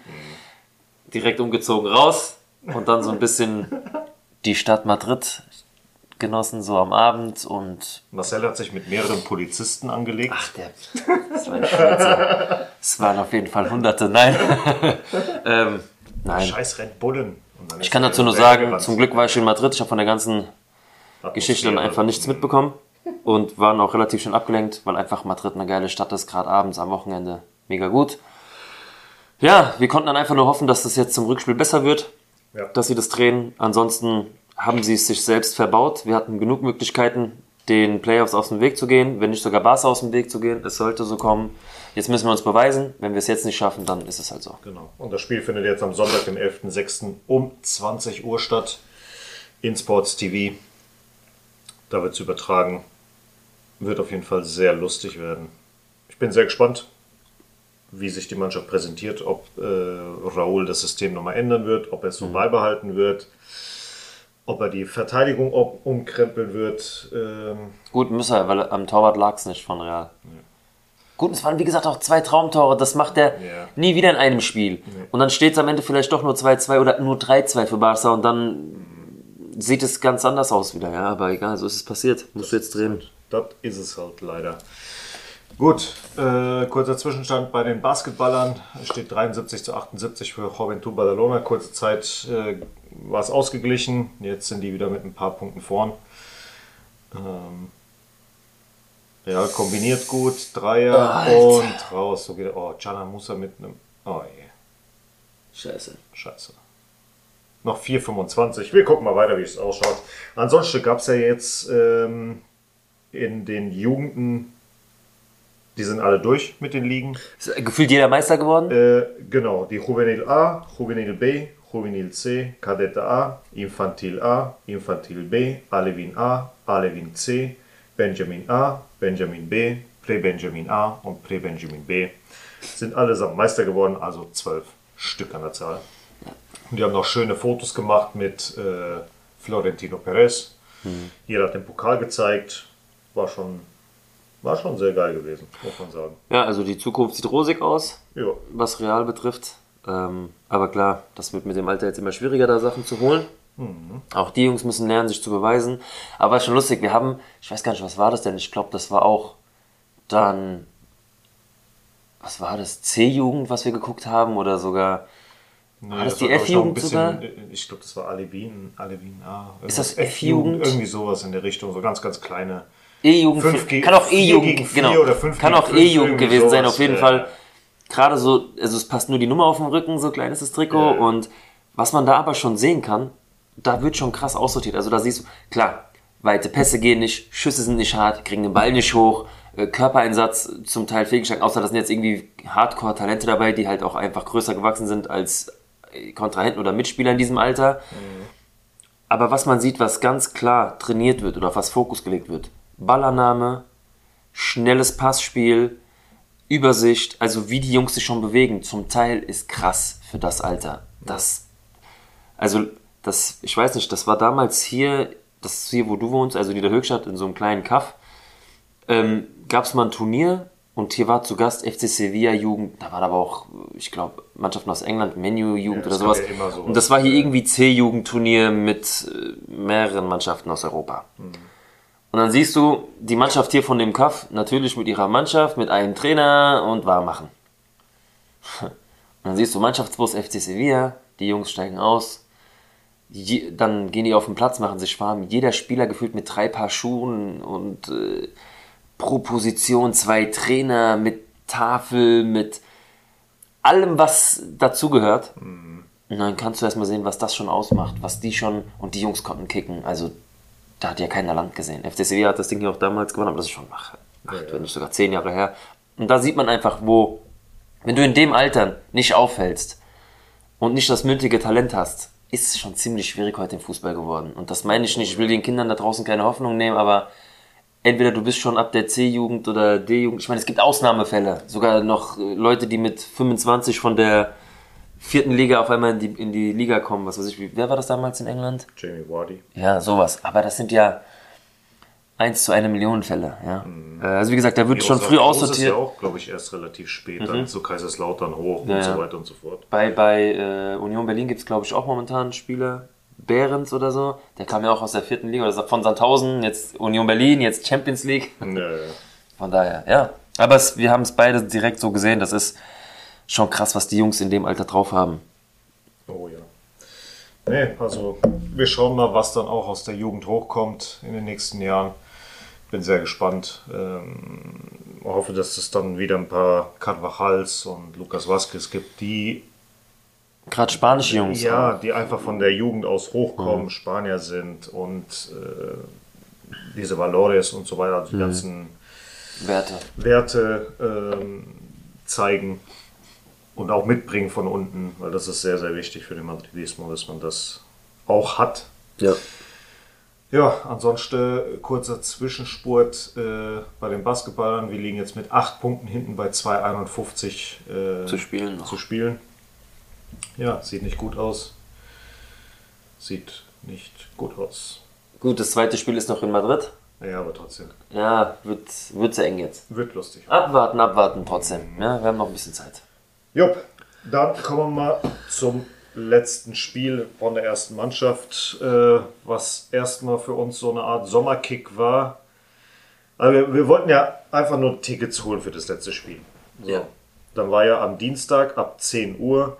D: Direkt umgezogen raus und dann so ein bisschen die Stadt Madrid genossen, so am Abend und
C: Marcel hat sich mit mehreren Polizisten angelegt.
D: Ach, der. Das war Scheiße. Es waren auf jeden Fall Hunderte. Nein. ähm, nein.
C: Scheiß Red Bullen.
D: Ich kann dazu nur sagen, zum Glück war ich in Madrid. Ich habe von der ganzen Geschichte dann einfach nichts mitbekommen und waren auch relativ schön abgelenkt, weil einfach Madrid eine geile Stadt ist, gerade abends am Wochenende. Mega gut. Ja, wir konnten dann einfach nur hoffen, dass das jetzt zum Rückspiel besser wird,
C: Ja.
D: dass sie das drehen. Ansonsten haben sie es sich selbst verbaut. Wir hatten genug Möglichkeiten, den Playoffs aus dem Weg zu gehen, wenn nicht sogar Barca aus dem Weg zu gehen. Es sollte so kommen. Jetzt müssen wir uns beweisen. Wenn wir es jetzt nicht schaffen, dann ist es halt so.
C: Genau. Und das Spiel findet jetzt am Sonntag, dem 11.06. um 20 Uhr statt. In Sports TV. Da wird es übertragen. Wird auf jeden Fall sehr lustig werden. Ich bin sehr gespannt, wie sich die Mannschaft präsentiert, ob äh, Raúl das System nochmal ändern wird, ob er es so beibehalten wird, ob er die Verteidigung um- umkrempeln wird. Ähm,
D: Gut, müsse er, weil am Torwart lag es nicht von Real. Gut, es waren wie gesagt auch zwei Traumtore. Das macht er
C: Ja.
D: nie wieder in einem Spiel. Und dann steht es am Ende vielleicht doch nur 2-2 oder nur 3-2 für Barca und dann sieht es ganz anders aus wieder. Ja, aber egal, so ist es passiert. Musst du jetzt drehen.
C: Das ist es halt leider. Gut, äh, kurzer Zwischenstand bei den Basketballern. Es steht 73 zu 78 für Juventud Badalona. Kurze Zeit äh, war es ausgeglichen. Jetzt sind die wieder mit ein paar Punkten vorn. Ähm, ja, kombiniert gut. Dreier
D: Alter.
C: und raus. So geht er. Oh, Jana Musa mit einem. Oh je,
D: Scheiße.
C: scheiße. Noch 4,25. Wir gucken mal weiter, wie es ausschaut. Ansonsten gab es ja jetzt ähm, in den Jugenden, die sind alle durch mit den Ligen.
D: Ist gefühlt jeder Meister geworden?
C: Äh, genau, die Juvenil A, Juvenil B, Juvenil C, Kadette A, Infantil A, Infantil B, Alevin A, Alevin C, Benjamin A, Benjamin B, Pre-Benjamin A und Pre-Benjamin B sind allesamt Meister geworden, also zwölf Stück an der Zahl. Und die haben noch schöne Fotos gemacht mit äh, Florentino Perez. Jeder hat den Pokal gezeigt. War schon, war schon sehr geil gewesen, muss man sagen.
D: Ja, also die Zukunft sieht rosig aus,
C: Ja,
D: was Real betrifft. Ähm, aber klar, das wird mit dem Alter jetzt immer schwieriger, da Sachen zu holen. Auch die Jungs müssen lernen, sich zu beweisen. Aber ist schon lustig, wir haben, ich weiß gar nicht, was war das denn? Ich glaube, das war auch dann, was war das? C-Jugend, was wir geguckt haben oder sogar.
C: Nee,
D: das
C: das
D: die
C: war,
D: F-Jugend
C: bisschen- Ich glaube, das war Alevin, Alevin A.
D: Ist das F-Jugend?
C: Irgendwie sowas in der Richtung, so ganz, ganz kleine.
D: E-Jugend, kann auch E-Jugend, genau. kann auch E-Jugend gewesen sein,
C: sowas,
D: auf jeden
C: ja.
D: Fall. Gerade so, also es passt nur die Nummer auf dem Rücken, so klein ist das Trikot.
C: Ja.
D: Und was man da aber schon sehen kann, da wird schon krass aussortiert. Also da siehst du, klar, weite Pässe gehen nicht, Schüsse sind nicht hart, kriegen den Ball nicht hoch, äh, Körpereinsatz zum Teil fehlgeschlagen, außer da sind jetzt irgendwie Hardcore-Talente dabei, die halt auch einfach größer gewachsen sind als äh, Kontrahenten oder Mitspieler in diesem Alter. Aber was man sieht, was ganz klar trainiert wird oder auf was Fokus gelegt wird, Ballannahme, schnelles Passspiel, Übersicht, also wie die Jungs sich schon bewegen, zum Teil ist krass für das Alter. Das, also, das, ich weiß nicht, das war damals hier, das ist hier, wo du wohnst, also in der Höchstadt, in so einem kleinen Kaff, ähm, gab es mal ein Turnier und hier war zu Gast FC Sevilla Jugend, da waren aber auch, ich glaube, Mannschaften aus England, Menu Jugend
C: Ja,
D: oder sowas.
C: ja sowas.
D: Und das war hier irgendwie C-Jugendturnier mit äh, mehreren Mannschaften aus Europa. Und dann siehst du die Mannschaft hier von dem Kaff natürlich mit ihrer Mannschaft, mit einem Trainer und warm machen. Und dann siehst du Mannschaftsbus FC Sevilla, die Jungs steigen aus. Je, dann gehen die auf den Platz, machen sich warm. Jeder Spieler gefühlt mit drei Paar Schuhen und äh, pro Position zwei Trainer mit Tafel, mit allem, was dazugehört. Und dann kannst du erstmal sehen, was das schon ausmacht, was die schon, und die Jungs konnten kicken. Also, da hat ja keiner Land gesehen. FC Sevilla hat das Ding ja auch damals gewonnen, aber das ist schon ach, acht, wenn nicht sogar zehn Jahre her. Und da sieht man einfach, wo, wenn du in dem Alter nicht auffällst und nicht das nötige Talent hast, ist es schon ziemlich schwierig heute im Fußball geworden. Und das meine ich nicht, ich will den Kindern da draußen keine Hoffnung nehmen, aber entweder du bist schon ab der C-Jugend oder D-Jugend. Ich meine, es gibt Ausnahmefälle. Sogar noch äh, Leute, die mit 25 von der vierten Liga auf einmal in die, in die Liga kommen. Was weiß ich, wie, wer war das damals in England?
C: Jamie Wardy.
D: Ja, sowas. Aber das sind ja 1 zu eine Million Fälle. Ja. Äh, Also wie gesagt, da wird schon früh
C: Groß ist
D: aussortiert.
C: ja auch, glaube ich, erst relativ spät, dann zu Kaiserslautern hoch
D: Ja,
C: und so weiter und so fort.
D: Bei, bei äh, Union Berlin gibt es, glaube ich, auch momentan Spieler, Behrens oder so. Der kam ja auch aus der vierten Liga, oder von Sandhausen, jetzt Union Berlin, jetzt Champions League.
C: Ja, ja.
D: Von daher, ja. Aber es, wir haben es beide direkt so gesehen. Das ist schon krass, was die Jungs in dem Alter drauf haben.
C: Oh ja. Nee, also wir schauen mal, was dann auch aus der Jugend hochkommt in den nächsten Jahren. Bin sehr gespannt. Ähm, hoffe, dass es dann wieder ein paar Carvajals und Lucas Vazquez gibt, die
D: Gerade spanische Jungs.
C: ja,
D: auch.
C: die einfach von der Jugend aus hochkommen, Spanier sind und äh, diese Valores und so weiter, also die ganzen
D: Werte.
C: Werte ähm, zeigen und auch mitbringen von unten, weil das ist sehr, sehr wichtig für den Madridismo, dass man das auch hat.
D: Ja.
C: Ja, ansonsten äh, kurzer Zwischenspurt äh, bei den Basketballern. Wir liegen jetzt mit 8 Punkten hinten bei 2,51 äh,
D: Zu spielen noch.
C: zu spielen. Ja, sieht nicht gut aus. Sieht nicht gut aus.
D: Gut, das zweite Spiel ist noch in Madrid.
C: Ja, aber trotzdem.
D: Ja, wird, wird sehr eng jetzt.
C: Wird lustig.
D: Abwarten, abwarten trotzdem. Ja, wir haben noch ein bisschen Zeit.
C: Jupp, dann kommen wir mal zum letzten Spiel von der ersten Mannschaft, äh, was erstmal für uns so eine Art Sommerkick war. Aber wir, wir wollten ja einfach nur Tickets holen für das letzte Spiel. So.
D: Ja.
C: Dann war ja am Dienstag ab 10 Uhr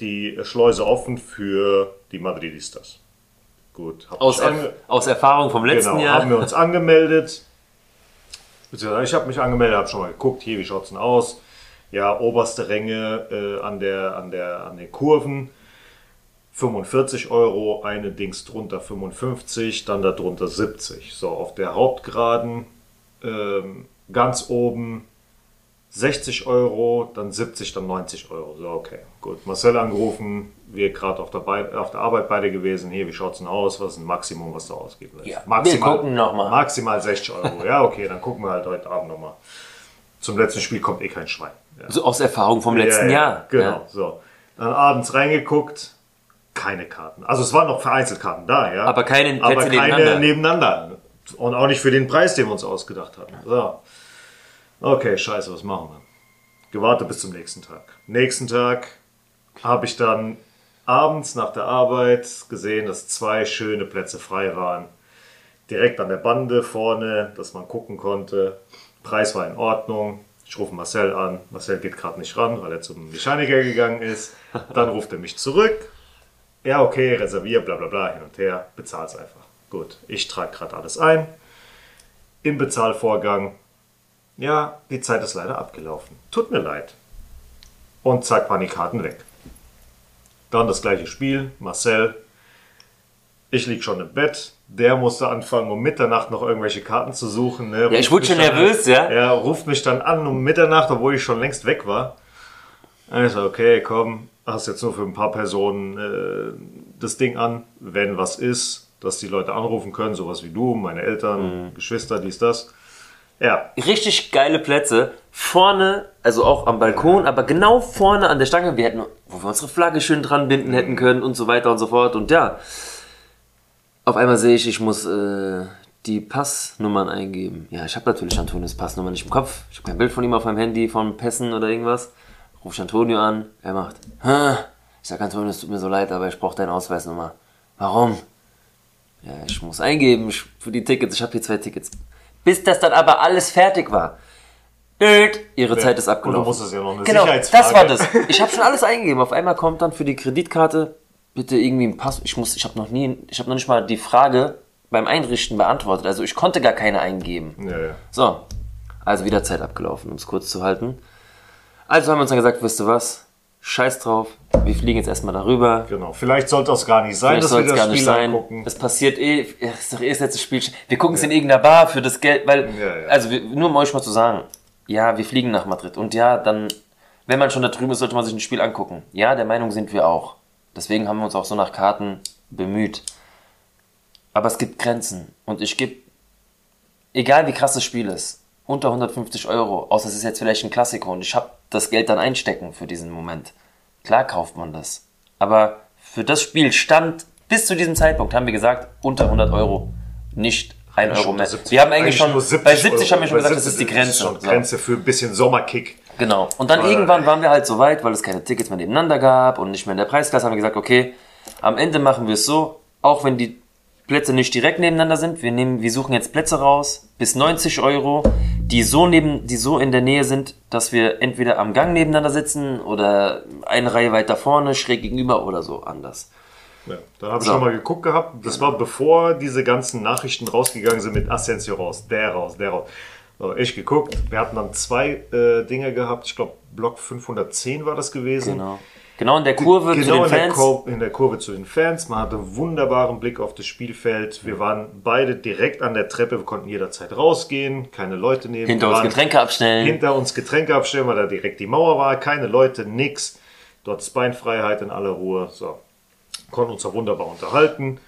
C: die Schleuse offen für die Madridistas. Gut.
D: Aus, Erf aus Erfahrung vom letzten
C: Genau,
D: Jahr.
C: haben wir uns angemeldet. Ich habe mich angemeldet, habe schon mal geguckt, hier, wie schaut es denn aus? Ja, oberste Ränge äh, an, der, an, der, an den Kurven. 45 Euro, eine Dings drunter 55, dann darunter 70. So, auf der Hauptgeraden ähm, ganz oben 60 Euro, dann 70, dann 90 Euro. So, okay, gut. Marcel angerufen, wir gerade auf, der Bei- auf der Arbeit beide gewesen. Hier, wie schaut's denn aus? Was ist ein Maximum, was du ausgeben willst?
D: Ja, wir
C: maximal,
D: gucken noch mal.
C: Maximal 60 Euro. Ja, okay, dann gucken wir halt heute Abend nochmal. Zum letzten Spiel kommt eh kein Schwein. Ja.
D: So aus Erfahrung vom letzten
C: Ja, ja,
D: Jahr.
C: Genau, so. Dann abends reingeguckt, keine Karten. Also es waren noch Vereinzelkarten da, ja.
D: Aber keine
C: Aber keine
D: nebeneinander.
C: nebeneinander. Und auch nicht für den Preis, den wir uns ausgedacht hatten. So. Okay, scheiße, was machen wir? Gewartet bis zum nächsten Tag. Nächsten Tag habe ich dann abends nach der Arbeit gesehen, dass zwei schöne Plätze frei waren. Direkt an der Bande vorne, dass man gucken konnte. Preis war in Ordnung. Ich rufe Marcel an. Marcel geht gerade nicht ran, weil er zum Mechaniker gegangen ist. Dann ruft er mich zurück. Ja, okay, reservier, bla bla bla, hin und her. Bezahl's einfach. Gut, ich trage gerade alles ein. Im Bezahlvorgang. Ja, die Zeit ist leider abgelaufen. Tut mir leid. Und zack, waren die Karten weg. Dann das gleiche Spiel. Marcel. Ich lieg schon im Bett. Der musste anfangen, um Mitternacht noch irgendwelche Karten zu suchen. Ne?
D: Ja, ich wurde schon nervös,
C: an,
D: ja.
C: Er ruft mich dann an um Mitternacht, obwohl ich schon längst weg war. Ich so, okay, komm, hast jetzt nur für ein paar Personen äh, das Ding an. Wenn was ist, dass die Leute anrufen können, sowas wie du, meine Eltern, Geschwister, dies, das. Ja,
D: Richtig geile Plätze. Vorne, also auch am Balkon, aber genau vorne an der Stange. Wir hätten, wo wir unsere Flagge schön dran binden hätten können und so weiter und so fort. Und ja, auf einmal sehe ich, ich muss äh, die Passnummern eingeben. Ja, ich habe natürlich Antonios Passnummer nicht im Kopf. Ich habe kein Bild von ihm auf meinem Handy, von Pässen oder irgendwas. Ruf ich Antonio an. Er macht, Hä? ich sag Antonio, es tut mir so leid, aber ich brauche deine Ausweisnummer. Warum? Ja, ich muss eingeben ich, für die Tickets. Ich habe hier zwei Tickets. Bis das dann aber alles fertig war. Död, Ihre Zeit ist abgelaufen.
C: Und du musstest ja noch eine
D: genau,
C: Sicherheitsfrage.
D: das war das. Ich habe schon alles eingegeben. Auf einmal kommt dann für die Kreditkarte bitte irgendwie ein Pass. Ich muss, ich habe noch nie, ich habe noch nicht mal die Frage beim Einrichten beantwortet. Also ich konnte gar keine eingeben.
C: ja, ja.
D: So, also wieder Zeit abgelaufen, um es kurz zu halten. Also haben wir uns dann gesagt, wisst ihr was? Scheiß drauf, wir fliegen jetzt erstmal darüber.
C: Genau. Vielleicht sollte das gar nicht sein,
D: Vielleicht
C: dass
D: soll
C: wir
D: es
C: das
D: gar
C: Spiel
D: nicht sein.
C: angucken.
D: Es passiert eh, ja, ist doch eh das letzte Spiel. Wir gucken es in irgendeiner Bar für das Geld, weil,
C: Ja, ja.
D: also wir, nur um euch mal zu sagen, ja, wir fliegen nach Madrid und ja, dann, wenn man schon da drüben ist, sollte man sich ein Spiel angucken. Ja, der Meinung sind wir auch. Deswegen haben wir uns auch so nach Karten bemüht. Aber es gibt Grenzen und ich gebe, egal wie krass das Spiel ist, unter 150 Euro, außer es ist jetzt vielleicht ein Klassiker und ich habe das Geld dann einstecken für diesen Moment. Klar kauft man das. Aber für das Spiel stand bis zu diesem Zeitpunkt, haben wir gesagt, unter 100 Euro. Nicht 1 Euro mehr. Wir haben eigentlich, schon,
C: nur
D: bei 70 haben wir schon gesagt, das
C: 70
D: ist die Grenze.
C: schon
D: So.
C: Grenze für ein bisschen Sommerkick.
D: Genau. Und dann
C: Weil-
D: irgendwann waren wir halt so weit, weil es keine Tickets mehr nebeneinander gab und nicht mehr in der Preisklasse, haben wir gesagt, okay, am Ende machen wir es so, auch wenn die Plätze nicht direkt nebeneinander sind, wir nehmen, wir suchen jetzt Plätze raus, bis 90 Euro, die so neben, die so in der Nähe sind, dass wir entweder am Gang nebeneinander sitzen oder eine Reihe weiter vorne, schräg gegenüber oder so anders.
C: Ja, dann habe ich
D: So.
C: schon mal geguckt gehabt. Das war bevor diese ganzen Nachrichten rausgegangen sind mit Asensio raus, der raus, der raus. So, ich geguckt. Wir hatten dann zwei äh, Dinge gehabt. Ich glaube, Block 510 war das gewesen.
D: Genau. Genau in der Kurve zu
C: Genau
D: den
C: in der,
D: Fans.
C: Kur in der Kurve zu den Fans. Man hatte einen wunderbaren Blick auf das Spielfeld. Wir waren beide direkt an der Treppe. Wir konnten jederzeit rausgehen. Keine Leute neben
D: Hinter uns. Getränke abstellen.
C: Hinter uns Getränke abstellen, weil da direkt die Mauer war. Keine Leute, nix. Dort Beinfreiheit in aller Ruhe. So. Konnten uns da wunderbar unterhalten.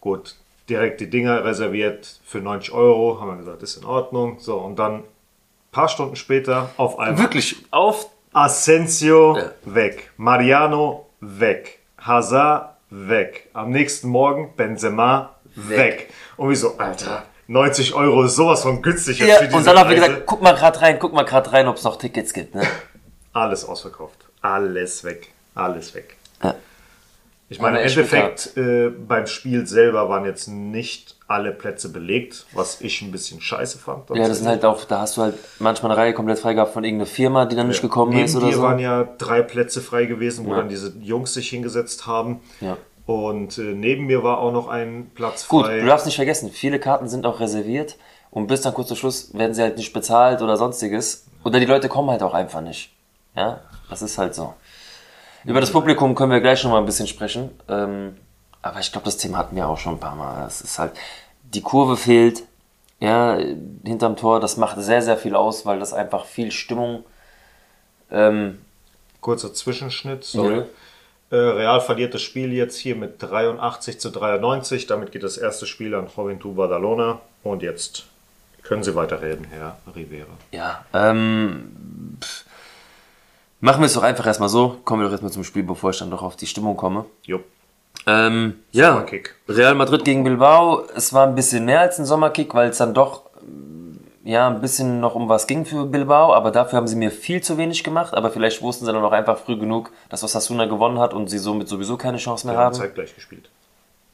C: Gut, direkt die Dinger reserviert für 90 Euro. Haben wir gesagt, ist in Ordnung. So, und dann ein paar Stunden später auf einmal
D: Wirklich auf
C: Asensio
D: Ja.
C: weg, Mariano weg, Hazard weg, am nächsten Morgen Benzema weg. Und wieso, Alter, 90 Euro ist sowas von günstig
D: Ja, und dann haben wir gesagt, guck mal gerade rein, guck mal gerade rein, ob es noch Tickets gibt. Ne?
C: Alles ausverkauft. Alles weg. Alles weg.
D: Ja.
C: Ich meine, im Endeffekt äh, beim Spiel selber waren jetzt nicht alle Plätze belegt, was ich ein bisschen scheiße fand.
D: Ja, das sind halt auch, da hast du halt manchmal eine Reihe komplett frei gehabt von irgendeiner Firma, die dann nicht gekommen
C: Neben
D: ist oder so.
C: waren ja drei Plätze frei gewesen, wo
D: Ja.
C: dann diese Jungs sich hingesetzt haben.
D: Ja.
C: Und äh, neben mir war auch noch ein Platz
D: Gut,
C: frei.
D: du darfst nicht vergessen, viele Karten sind auch reserviert und bis dann kurz zum Schluss werden sie halt nicht bezahlt oder sonstiges. Oder die Leute kommen halt auch einfach nicht. Ja, das ist halt so. Über das Publikum können wir gleich noch mal ein bisschen sprechen. Ähm, aber ich glaube, das Thema hatten wir auch schon ein paar Mal. Es ist halt, die Kurve fehlt, ja, hinterm Tor, das macht sehr, sehr viel aus, weil das einfach viel Stimmung Ähm,
C: Kurzer Zwischenschnitt, sorry.
D: Ja.
C: Äh, Real verliert das Spiel jetzt hier mit 83 zu 93. Damit geht das erste Spiel an Juventud Badalona. Und jetzt können Sie weiterreden, Herr Rivera.
D: ja, ähm, pff. Machen wir es doch einfach erstmal so. Kommen wir doch erstmal zum Spiel, bevor ich dann doch auf die Stimmung komme.
C: Jupp.
D: Ähm, ja. Real Madrid gegen Bilbao. Es war ein bisschen mehr als ein Sommerkick, weil es dann doch ähm, ja ein bisschen noch um was ging für Bilbao, aber dafür haben sie mir viel zu wenig gemacht. Aber vielleicht wussten sie dann auch einfach früh genug, dass Osasuna gewonnen hat und sie somit sowieso keine Chance mehr
C: haben
D: haben.
C: zeitgleich gespielt.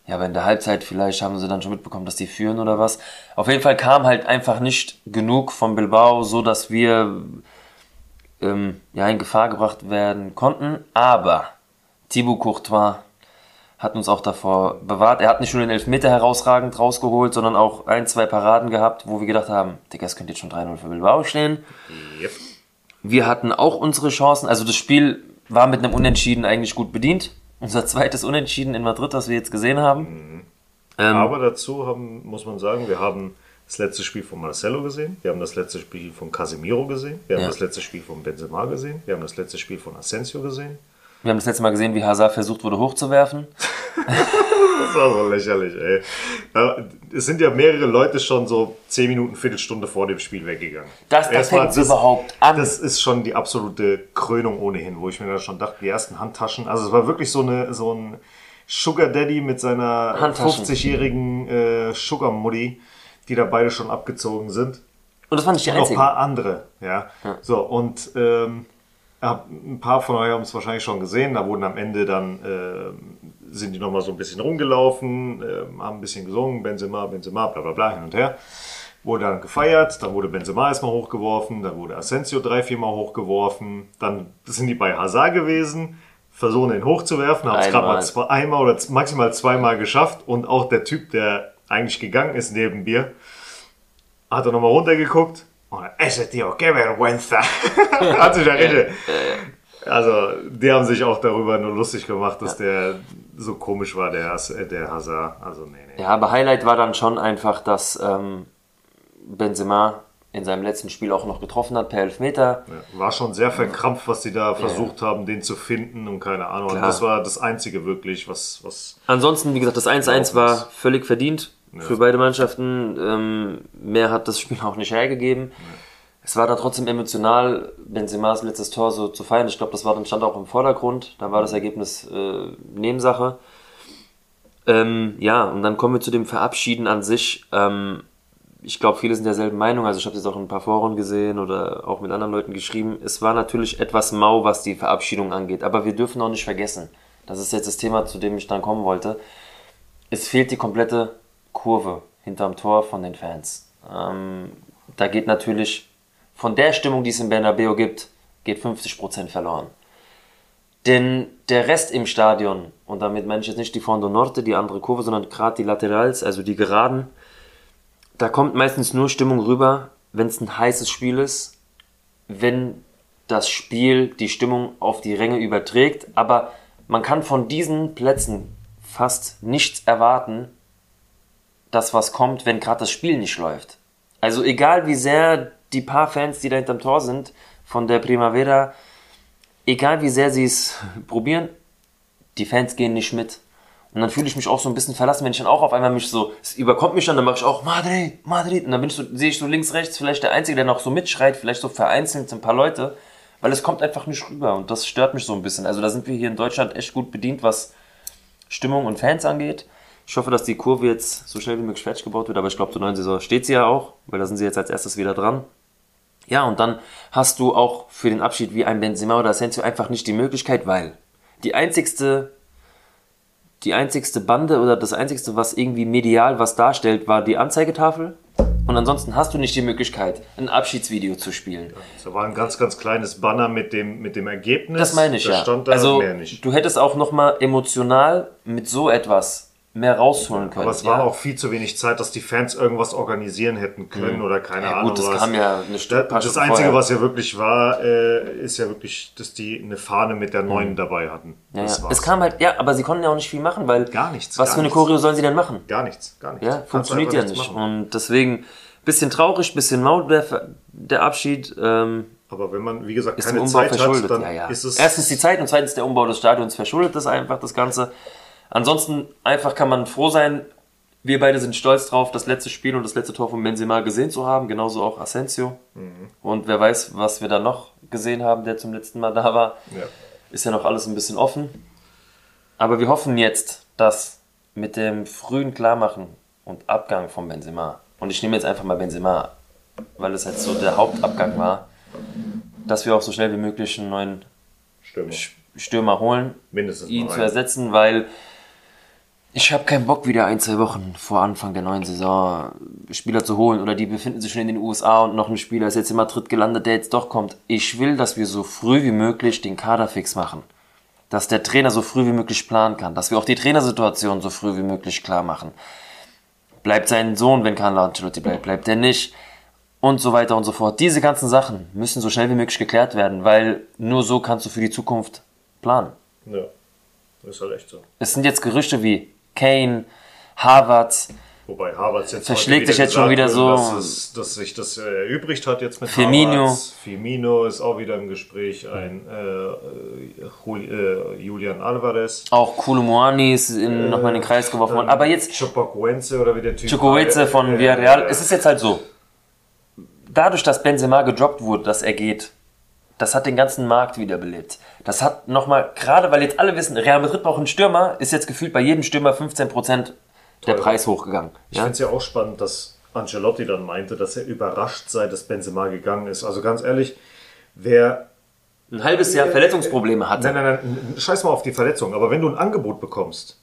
D: Ja, aber in der Halbzeit vielleicht haben sie dann schon mitbekommen, dass die führen oder was. Auf jeden Fall kam halt einfach nicht genug von Bilbao, so dass wir ähm, ja in Gefahr gebracht werden konnten. Aber Thibaut Courtois hat uns auch davor bewahrt. Er hat nicht nur den Elfmeter herausragend rausgeholt, sondern auch ein, zwei Paraden gehabt, wo wir gedacht haben, Digga, es könnte jetzt schon 3-0 für Bilbao stehen.
C: Yep.
D: Wir hatten auch unsere Chancen. Also das Spiel war mit einem Unentschieden eigentlich gut bedient. Unser zweites Unentschieden in Madrid, das wir jetzt gesehen haben. Ähm,
C: Aber dazu haben, muss man sagen, wir haben das letzte Spiel von Marcelo gesehen, wir haben das letzte Spiel von Casemiro gesehen, wir haben
D: Ja.
C: das letzte Spiel von Benzema gesehen, wir haben das letzte Spiel von Asensio gesehen.
D: Wir haben das letzte Mal gesehen, wie Hazard versucht wurde hochzuwerfen.
C: Das war so lächerlich, ey. Es sind ja mehrere Leute schon so 10 Minuten, Viertelstunde vor dem Spiel weggegangen.
D: Das, das
C: Erstmal,
D: fängt überhaupt an.
C: Das ist schon die absolute Krönung ohnehin, wo ich mir dann schon dachte, die ersten Handtaschen. Also es war wirklich so, eine, so ein Sugar Daddy mit seiner
D: Handtaschen.
C: 50-jährigen äh, Sugar Mutti, die da beide schon abgezogen sind.
D: Und das fand ich die
C: noch ein paar andere, ja. So, und ähm, ja, ein paar von euch haben es wahrscheinlich schon gesehen. Da wurden am Ende dann, ähm, sind die nochmal so ein bisschen rumgelaufen, ähm, haben ein bisschen gesungen, Benzema, Benzema, bla bla bla, hin und her. Wurde dann gefeiert, dann wurde Benzema erstmal hochgeworfen, dann wurde Asensio drei, viermal hochgeworfen, dann sind die bei Hazard gewesen, versuchen ihn hochzuwerfen, haben es gerade mal
D: Einmal.
C: zwei, einmal oder maximal zweimal geschafft und auch der Typ, der eigentlich gegangen ist neben mir, hat er nochmal runtergeguckt und ese tío, qué vergüenza. hat sich erinnert. Also, die haben sich auch darüber nur lustig gemacht, dass der so komisch war, der, äh, der Hazard. Also, nee, nee.
D: Ja, aber Highlight war dann schon einfach, dass ähm, Benzema in seinem letzten Spiel auch noch getroffen hat per Elfmeter.
C: Ja, War schon sehr verkrampft, was die da versucht haben, den zu finden und keine Ahnung.
D: Klar.
C: das war das Einzige wirklich, was, was
D: Ansonsten, wie gesagt, das 1-1 war völlig verdient für beide Mannschaften. Ähm, mehr hat das Spiel auch nicht hergegeben. Es war da trotzdem emotional, Benzemas letztes Tor so zu feiern. Ich glaube, das war dann stand auch im Vordergrund. Da war das Ergebnis äh, Nebensache. Ähm, ja, und dann kommen wir zu dem Verabschieden an sich. Ähm, ich glaube, viele sind derselben Meinung. Also ich habe jetzt auch in ein paar Foren gesehen oder auch mit anderen Leuten geschrieben. Es war natürlich etwas mau, was die Verabschiedung angeht. Aber wir dürfen auch nicht vergessen. Das ist jetzt das Thema, zu dem ich dann kommen wollte. Es fehlt die komplette Kurve hinterm Tor von den Fans. Ähm, da geht natürlich von der Stimmung, die es in Bernabeu gibt, geht 50% verloren. Denn der Rest im Stadion, und damit meine ich jetzt nicht die Fondo Norte, die andere Kurve, sondern gerade die Laterals, also die Geraden, da kommt meistens nur Stimmung rüber, wenn es ein heißes Spiel ist, wenn das Spiel die Stimmung auf die Ränge überträgt, aber man kann von diesen Plätzen fast nichts erwarten, dass was kommt, wenn gerade das Spiel nicht läuft. Also egal wie sehr die paar Fans, die da hinterm Tor sind, von der Primavera, egal wie sehr sie es probieren, die Fans gehen nicht mit. Und dann fühle ich mich auch so ein bisschen verlassen, wenn ich dann auch auf einmal mich so, es überkommt mich dann, dann mache ich auch Madrid, Madrid. Und dann bin ich so, sehe ich so links, rechts, vielleicht der Einzige, der noch so mitschreit, vielleicht so vereinzelt ein paar Leute, weil es kommt einfach nicht rüber und das stört mich so ein bisschen. Also da sind wir hier in Deutschland echt gut bedient, was Stimmung und Fans angeht. Ich hoffe, dass die Kurve jetzt so schnell wie möglich fertig gebaut wird, aber ich glaube, zur neuen Saison steht sie ja auch, weil da sind sie jetzt als erstes wieder dran. Ja, und dann hast du auch für den Abschied wie ein Benzema oder Asensio einfach nicht die Möglichkeit, weil die einzigste, die einzigste Bande oder das einzigste, was irgendwie medial was darstellt, war die Anzeigetafel. Und ansonsten hast du nicht die Möglichkeit, ein Abschiedsvideo zu spielen.
C: da war ein ganz, ganz kleines Banner mit dem, mit dem Ergebnis.
D: Das meine ich
C: da
D: ja.
C: stand da
D: also
C: mehr nicht.
D: du hättest auch noch mal emotional mit so etwas mehr rausholen können.
C: Aber es
D: ja?
C: war auch viel zu wenig Zeit, dass die Fans irgendwas organisieren hätten können oder keine
D: Ja, gut,
C: Ahnung
D: das
C: was.
D: kam ja eine Stunde-
C: Das
D: Stunden
C: Einzige,
D: vorher.
C: was ja wirklich war, äh, ist ja wirklich, dass die eine Fahne mit der neuen dabei hatten.
D: Mhm. Ja,
C: das
D: ja.
C: war's.
D: Es kam halt, ja, aber sie konnten ja auch nicht viel machen, weil.
C: Gar nichts,
D: Was
C: gar
D: für eine
C: nichts.
D: Choreo sollen sie denn machen?
C: gar nichts, gar nichts.
D: Ja, funktioniert ja nicht. Und deswegen bisschen traurig, bisschen mau der, der Abschied. Ähm,
C: Aber wenn man, wie gesagt,
D: ist
C: keine Zeit hat,
D: verschuldet.
C: dann
D: ja, ja.
C: ist es.
D: Erstens die Zeit und zweitens der Umbau des Stadions verschuldet das einfach, das Ganze. Ansonsten einfach kann man froh sein. Wir beide sind stolz drauf, das letzte Spiel und das letzte Tor von Benzema gesehen zu haben, genauso auch Asensio.
C: Mhm.
D: Und wer weiß, was wir da noch gesehen haben, der zum letzten Mal da war.
C: ja.
D: Ist ja noch alles ein bisschen offen. Aber wir hoffen jetzt, dass mit dem frühen Klarmachen und Abgang von Benzema, und ich nehme jetzt einfach mal Benzema, weil es jetzt so der Hauptabgang war, dass wir auch so schnell wie möglich einen neuen
C: Stürmer.
D: Stürmer holen,
C: Mindestens
D: ihn zu ersetzen, weil ich habe keinen Bock, wieder ein, zwei Wochen vor Anfang der neuen Saison Spieler zu holen oder die befinden sich schon in den USA und noch ein Spieler ist jetzt in Madrid gelandet, der jetzt doch kommt. Ich will, dass wir so früh wie möglich den Kader fix machen. Dass der Trainer so früh wie möglich planen kann. Dass wir auch die Trainersituation so früh wie möglich klar machen. Bleibt sein Sohn, wenn Carlo Ancelotti bleibt, bleibt er nicht. Und so weiter und so fort. Diese ganzen Sachen müssen so schnell wie möglich geklärt werden, weil nur so kannst du für die Zukunft planen.
C: Ja. Ist halt echt so.
D: Es sind jetzt Gerüchte wie Kane, Harvard,
C: Wobei Harvard jetzt
D: Verschlägt sich jetzt schon wieder so.
C: Dass, es, dass sich das äh, erübrigt hat jetzt mit
D: Firmino.
C: Havertz. Firmino ist auch wieder im Gespräch. Ein äh, äh, Juli- äh, Julian Alvarez.
D: auch Koulibaly ist in, nochmal in den Kreis geworfen worden. Aber jetzt
C: Chukwueze oder wie der Typ heißt.
D: von
C: Äh,
D: Villarreal.
C: äh,
D: Es ist jetzt halt so. Dadurch, dass Benzema gedroppt wurde, dass er geht, das hat den ganzen Markt wiederbelebt. Das hat nochmal, gerade weil jetzt alle wissen, Real Madrid braucht einen Stürmer, ist jetzt gefühlt bei jedem Stürmer 15% der
C: Teurer.
D: Preis hochgegangen.
C: Ich
D: Ja?
C: finde es ja auch spannend, dass Ancelotti dann meinte, dass er überrascht sei, dass Benzema gegangen ist. Also ganz ehrlich, wer
D: Ein halbes Jahr Verletzungsprobleme hatte.
C: Nein, nein, nein, scheiß mal auf die Verletzung. Aber wenn du ein Angebot bekommst,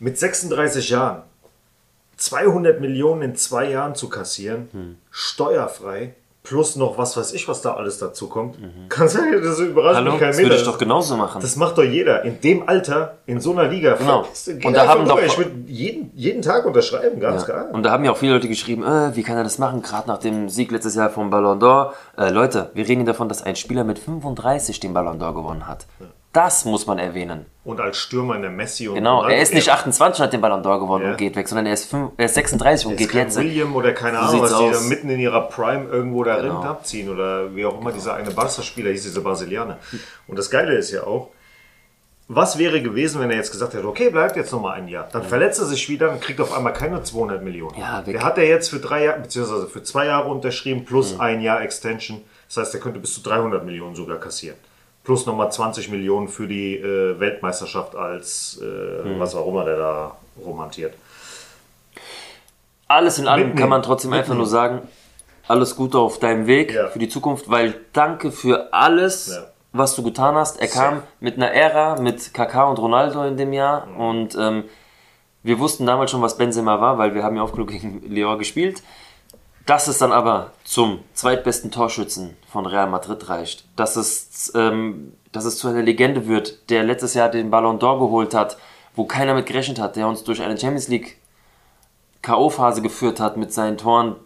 C: mit 36 Jahren, 200 Millionen in zwei Jahren zu kassieren,
D: Hm.
C: steuerfrei, plus noch was weiß ich, was da alles dazu kommt, kannst du das überrascht
D: Mhm. Hallo,
C: mich kein
D: das würde ich doch genauso machen.
C: Das macht doch jeder. In dem Alter, in so einer Liga.
D: Genau. Und da haben doch-.
C: Ich würde jeden, jeden Tag unterschreiben, ganz
D: Ja.
C: klar.
D: Und da haben ja auch viele Leute geschrieben, äh, wie kann er das machen, gerade nach dem Sieg letztes Jahr vom Ballon d'Or. Äh, Leute, wir reden hier davon, dass ein Spieler mit 35 den Ballon d'Or gewonnen hat. Das muss man erwähnen.
C: Und als Stürmer in der Messi und
D: Genau,
C: Ronaldo-
D: er ist nicht 28 und hat den Ballon d'Or gewonnen
C: Ja.
D: und geht weg, sondern er ist, fünf, er ist 36 und
C: ist
D: geht jetzt.
C: William oder keine Ahnung, was die da mitten in ihrer Prime irgendwo da
D: Genau.
C: Abziehen oder wie auch immer dieser eine Barca-Spieler hieß, dieser Brasilianer. Und das Geile ist ja auch, was wäre gewesen, wenn er jetzt gesagt hätte, okay, bleibt jetzt nochmal ein Jahr. Dann verletzt er sich wieder und kriegt auf einmal keine 200 Millionen.
D: Ja.
C: Der hat er jetzt für drei Jahre, beziehungsweise für zwei Jahre unterschrieben, plus
D: Mhm.
C: ein Jahr Extension. Das heißt, er könnte bis zu 300 Millionen sogar kassieren. Plus nochmal 20 Millionen für die äh, Weltmeisterschaft als, äh,
D: Mhm.
C: was auch immer der da romantiert.
D: Alles in allem
C: Mitnehmen.
D: kann man trotzdem einfach nur sagen, alles Gute auf deinem Weg
C: Ja.
D: für die Zukunft, weil danke für alles,
C: Ja.
D: was du getan hast. Er kam mit einer Ära mit Kaká und Ronaldo in dem Jahr
C: Mhm.
D: und ähm, wir wussten damals schon, was Benzema war, weil wir haben ja oft genug gegen Lyon gespielt. Dass es dann aber zum zweitbesten Torschützen von Real Madrid reicht, dass es, ähm, dass es zu einer Legende wird, der letztes Jahr den Ballon d'Or geholt hat, wo keiner mit gerechnet hat, der uns durch eine Champions League K.O.-Phase geführt hat mit seinen Toren,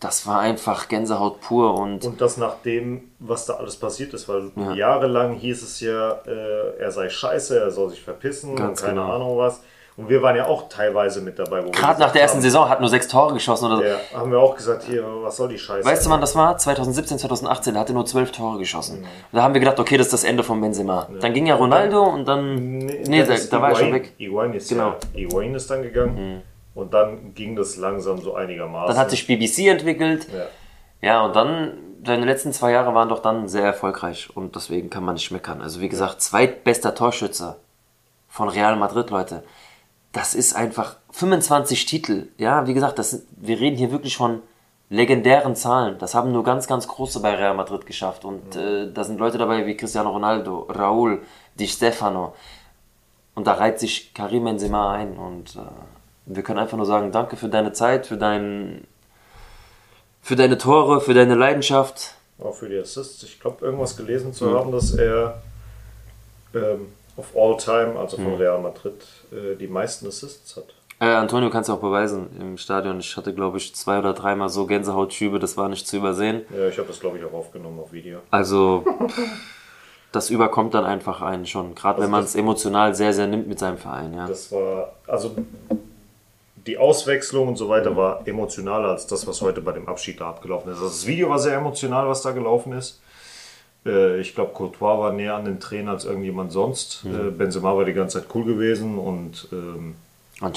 D: das war einfach Gänsehaut pur und
C: Und das nach dem, was da alles passiert ist, weil
D: Ja.
C: jahrelang hieß es ja, äh, er sei scheiße, er soll sich verpissen
D: Ganz
C: und keine
D: genau.
C: Ahnung was. Und wir waren ja auch teilweise mit dabei. Wo wir
D: gerade nach der ersten
C: haben,
D: Saison hat nur sechs Tore geschossen oder so.
C: Ja, haben wir auch gesagt, hier, was soll die Scheiße?
D: Weißt du, wann das war? 2017, 2018, da hat er nur zwölf Tore geschossen.
C: Mhm.
D: Und da haben wir gedacht, okay, das ist das Ende von Benzema. Dann ging ja Ronaldo und dann, nee,
C: dann
D: da, da war er schon weg.
C: Higuain ist
D: Genau.
C: ja, Higuain ist dann gegangen und dann ging das langsam so einigermaßen.
D: Dann hat sich BBC entwickelt.
C: ja.
D: Ja, und dann, seine letzten zwei Jahre waren doch dann sehr erfolgreich und deswegen kann man nicht meckern. Also wie gesagt, zweitbester Torschütze von Real Madrid, Leute. Das ist einfach 25 Titel. Ja, wie gesagt, das, wir reden hier wirklich von legendären Zahlen. Das haben nur ganz, ganz große bei Real Madrid geschafft. Und äh, da sind Leute dabei wie Cristiano Ronaldo, Raúl, Di Stefano. Und da reiht sich Karim Benzema ein. Und äh, wir können einfach nur sagen, danke für deine Zeit, für deinen für deine Tore, für deine Leidenschaft.
C: Auch für die Assists. Ich glaube, irgendwas gelesen zu
D: Mhm.
C: haben, dass er ähm, auf All Time, also
D: Mhm.
C: von Real Madrid, äh, die meisten Assists hat.
D: Äh, Antonio kannst du auch beweisen im Stadion. Ich hatte, glaube ich, zwei oder dreimal so Gänsehautschübe, das war nicht zu übersehen.
C: Ja, ich habe das, glaube ich, auch aufgenommen auf Video.
D: Also, das überkommt dann einfach einen schon. Gerade wenn
C: Also
D: man
C: das-
D: es emotional sehr, sehr nimmt mit seinem Verein. Ja.
C: Das war, also die Auswechslung und so weiter war emotionaler als das, was heute bei dem Abschied da abgelaufen ist. Also das Video war sehr emotional, was da gelaufen ist. Äh, Ich glaube, Courtois war näher an den Tränen als irgendjemand sonst. Äh, Benzema war die ganze Zeit cool gewesen und ähm,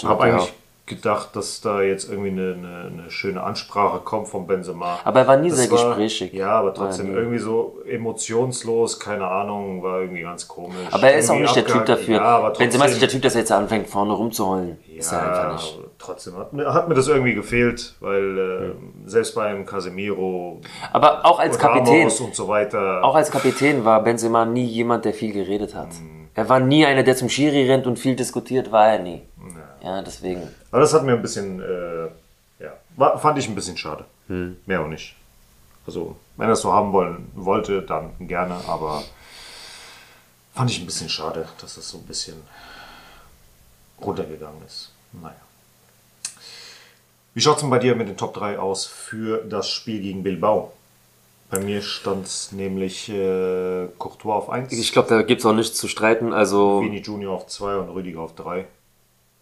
C: habe eigentlich gedacht, dass da jetzt irgendwie eine, eine, eine schöne Ansprache kommt von Benzema.
D: Aber er war nie
C: Das
D: sehr
C: war-
D: gesprächig.
C: Ja, aber trotzdem
D: Nein.
C: irgendwie so emotionslos, keine Ahnung, war irgendwie ganz komisch.
D: Aber er ist auch
C: Irgendwie
D: nicht der Typ
C: abgehakt.
D: dafür.
C: Ja, aber trotzdem,
D: Benzema ist nicht der Typ, dass er jetzt anfängt, vorne rumzuheulen. ist er
C: ja,
D: einfach nicht.
C: trotzdem hat, mir- hat mir das irgendwie gefehlt, weil äh, selbst beim Casemiro,
D: Aber auch als Kapitän,
C: und so weiter.
D: auch als Kapitän war Benzema nie jemand, der viel geredet hat. Er war nie einer, der zum Schiri rennt und viel diskutiert, war er nie. Ja, deswegen.
C: Aber das hat mir ein bisschen, äh, ja, war, fand ich ein bisschen schade.
D: Hm.
C: Mehr auch nicht. Also, wenn er es so haben wollen wollte, dann gerne, aber fand ich ein bisschen schade, dass es so ein bisschen runtergegangen ist. Naja. Wie schaut es denn bei dir mit den Top 3 aus für das Spiel gegen Bilbao? Bei mir stand es nämlich äh, Courtois auf 1,
D: Ich glaube, da gibt's auch nichts zu streiten. Also,
C: Vini Junior auf 2 und Rüdiger auf 3.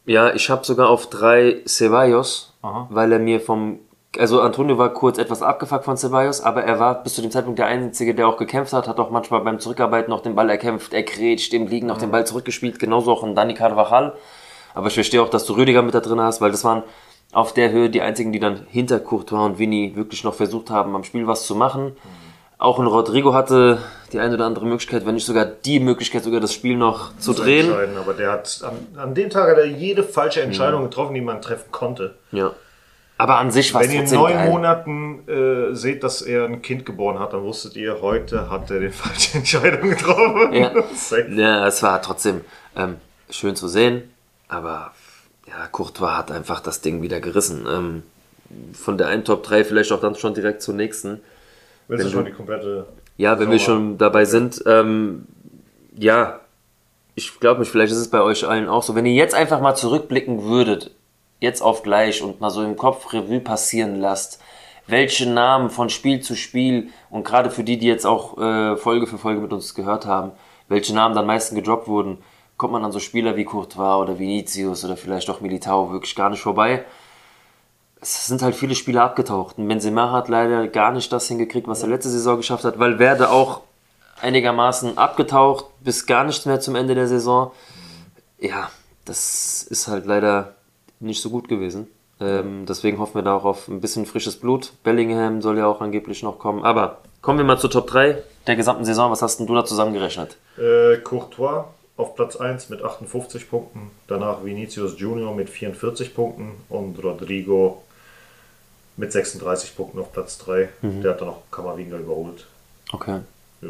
D: ja, ich habe sogar auf drei Ceballos,
C: Aha.
D: weil er mir vom. Also, Antonio war kurz etwas abgefuckt von Ceballos, aber er war bis zu dem Zeitpunkt der Einzige, der auch gekämpft hat, hat auch manchmal beim Zurückarbeiten noch den Ball erkämpft, er grätscht, im Liegen noch den Ball zurückgespielt, genauso auch in Dani Carvajal. Aber ich verstehe auch, dass du Rüdiger mit da drin hast, weil das waren auf der Höhe die einzigen, die dann hinter Courtois und Vini wirklich noch versucht haben, am Spiel was zu machen. Auch ein Rodrigo hatte die eine oder andere Möglichkeit, wenn nicht sogar die Möglichkeit, sogar das Spiel noch zu drehen.
C: aber der hat an, an dem Tag hat er jede falsche Entscheidung getroffen, die man treffen konnte.
D: Ja. Aber an sich war es
C: Wenn ihr in neun
D: geil.
C: Monaten äh, seht, dass er ein Kind geboren hat, dann wusstet ihr, heute hat er die falsche Entscheidung getroffen.
D: Ja. Ja, es war trotzdem ähm, schön zu sehen, aber ja, Courtois hat einfach das Ding wieder gerissen. Ähm, von der einen Top 3 vielleicht auch dann schon direkt zur nächsten. Wenn
C: schon
D: du-
C: die komplette...
D: Ja, wenn wir schon dabei sind, ähm, ja, ich glaube mich, vielleicht ist es bei euch allen auch so. Wenn ihr jetzt einfach mal zurückblicken würdet, jetzt auf gleich und mal so im Kopf Revue passieren lasst, welche Namen von Spiel zu Spiel und gerade für die, die jetzt auch äh, Folge für Folge mit uns gehört haben, welche Namen dann meisten gedroppt wurden, kommt man an so Spieler wie Courtois oder Vinicius oder vielleicht auch Militao wirklich gar nicht vorbei es sind halt viele Spieler abgetaucht. Und Benzema hat leider gar nicht das hingekriegt, was er letzte Saison geschafft hat, weil Werde auch einigermaßen abgetaucht, bis gar nichts mehr zum Ende der Saison. Ja, das ist halt leider nicht so gut gewesen. Ähm, deswegen hoffen wir da auch auf ein bisschen frisches Blut. Bellingham soll ja auch angeblich noch kommen. Aber kommen wir mal zur Top 3 der gesamten Saison. Was hast denn du da zusammengerechnet?
C: Äh, Courtois auf Platz 1 mit 58 Punkten, danach Vinicius Junior mit 44 Punkten und Rodrigo mit 36 Punkten auf Platz 3.
D: Mhm.
C: Der hat dann noch Kamavinga überholt.
D: Okay.
C: Ja.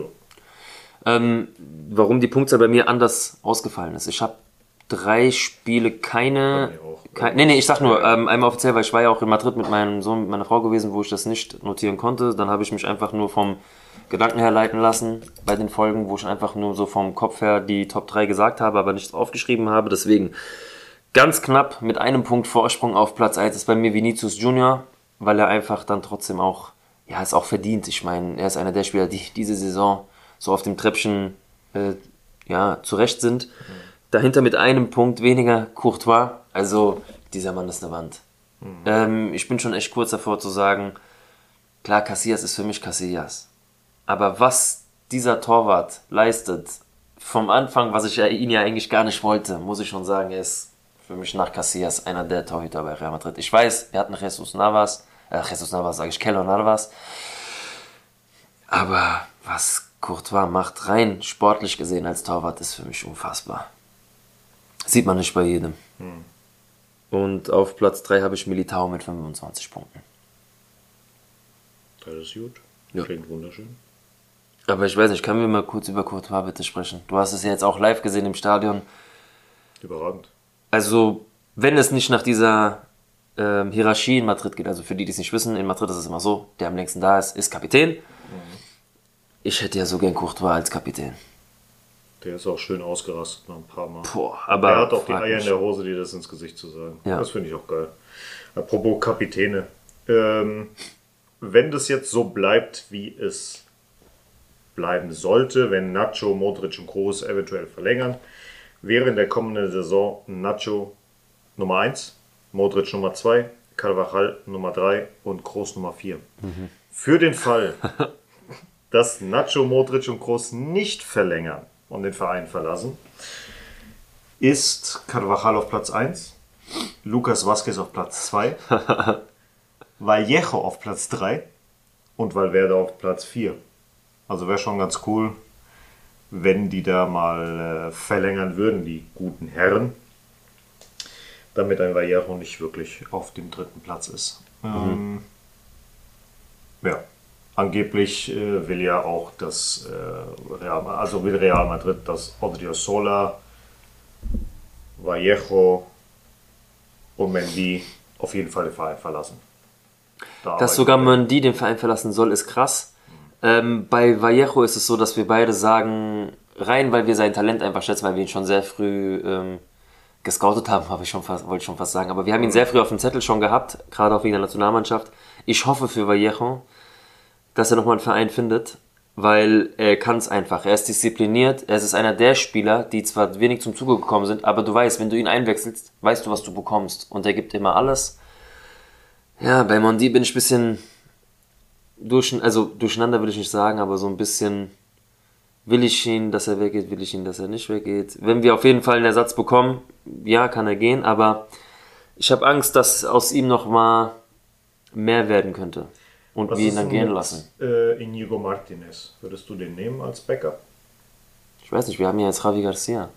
D: Ähm, warum die Punktzahl bei mir anders ausgefallen ist. Ich habe drei Spiele keine. Kein, nee, nee, ich sag nur, ähm, einmal offiziell, weil ich war ja auch in Madrid mit meinem Sohn, mit meiner Frau gewesen, wo ich das nicht notieren konnte. Dann habe ich mich einfach nur vom Gedanken her leiten lassen bei den Folgen, wo ich einfach nur so vom Kopf her die Top 3 gesagt habe, aber nichts aufgeschrieben habe. Deswegen ganz knapp mit einem Punkt Vorsprung auf Platz 1 ist bei mir Vinicius Junior, weil er einfach dann trotzdem auch, ja, ist auch verdient. Ich meine, er ist einer der Spieler, die diese Saison so auf dem Treppchen äh, ja, zurecht sind. Dahinter mit einem Punkt weniger Courtois. Also, dieser Mann ist eine Wand. Ähm, ich bin schon echt kurz davor zu sagen, klar, Casillas ist für mich Casillas. Aber was dieser Torwart leistet, vom Anfang, was ich ihn ja eigentlich gar nicht wollte, muss ich schon sagen, er ist für mich nach Casillas einer der Torhüter bei Real Madrid. Ich weiß, wir hatten Jesus Navas, äh, Jesus Navas sage ich, Keller Navas. Aber was Courtois macht, rein sportlich gesehen als Torwart, ist für mich unfassbar. Sieht man nicht bei jedem. Und auf Platz 3 habe ich Militao mit 25 Punkten.
C: Das ist gut.
D: Ja.
C: Klingt wunderschön.
D: Aber ich weiß nicht, können wir mal kurz über Courtois bitte sprechen? Du hast es ja jetzt auch live gesehen im Stadion.
C: Überragend.
D: Also, wenn es nicht nach dieser ähm, Hierarchie in Madrid geht, also für die, die es nicht wissen, in Madrid ist es immer so, der am längsten da ist, ist Kapitän. Ich hätte ja so gern Courtois als Kapitän.
C: Der ist auch schön ausgerastet nach ein paar Mal.
D: Boah, aber.
C: er hat auch die Eier in der Hose, dir das ins Gesicht zu sagen.
D: Ja.
C: Das finde ich auch geil. Apropos Kapitäne. Ähm, wenn das jetzt so bleibt, wie es bleiben sollte, wenn Nacho, Modric und Kroos eventuell verlängern, wäre in der kommenden Saison Nacho Nummer 1, Modric Nummer 2, Carvajal Nummer 3 und Kroos Nummer 4. Für den Fall, dass Nacho, Modric und Kroos nicht verlängern und den Verein verlassen, ist Carvajal auf Platz 1, Lucas Vazquez auf Platz 2, Vallejo auf Platz 3 und Valverde auf Platz 4. Also wäre schon ganz cool, wenn die da mal äh, verlängern würden, die guten Herren, damit ein Vallejo nicht wirklich auf dem dritten Platz ist. Ähm, ja, angeblich äh, will ja auch das äh, Real, also will Real Madrid, dass Odriozola, Vallejo und Mendy auf jeden Fall den Verein verlassen. Da
D: Dass sogar. Mendy den Verein verlassen soll, ist krass. Ähm, bei Vallejo ist es so, dass wir beide sagen, rein, weil wir sein Talent einfach schätzen, weil wir ihn schon sehr früh ähm, gescoutet haben, habe ich schon fast, wollte ich schon fast sagen. Aber wir haben ihn sehr früh auf dem Zettel schon gehabt, gerade auch wegen der Nationalmannschaft. Ich hoffe für Vallejo, dass er nochmal einen Verein findet, weil er kann es einfach. Er ist diszipliniert. Er ist einer der Spieler, die zwar wenig zum Zuge gekommen sind, aber du weißt, wenn du ihn einwechselst, weißt du, was du bekommst. Und er gibt immer alles. Ja, bei Mondi bin ich ein bisschen durch, also durcheinander will ich nicht sagen, aber so ein bisschen will ich ihn, dass er weggeht, will ich ihn, dass er nicht weggeht. Wenn wir auf jeden Fall einen Ersatz bekommen, ja, kann er gehen, aber ich habe Angst, dass aus ihm noch mal mehr werden könnte und
C: Was
D: wir ihn dann gehen
C: mit,
D: lassen.
C: Äh, Inigo Martinez. Würdest du den nehmen als Backup?
D: Ich weiß nicht, wir haben ja jetzt Javi Garcia.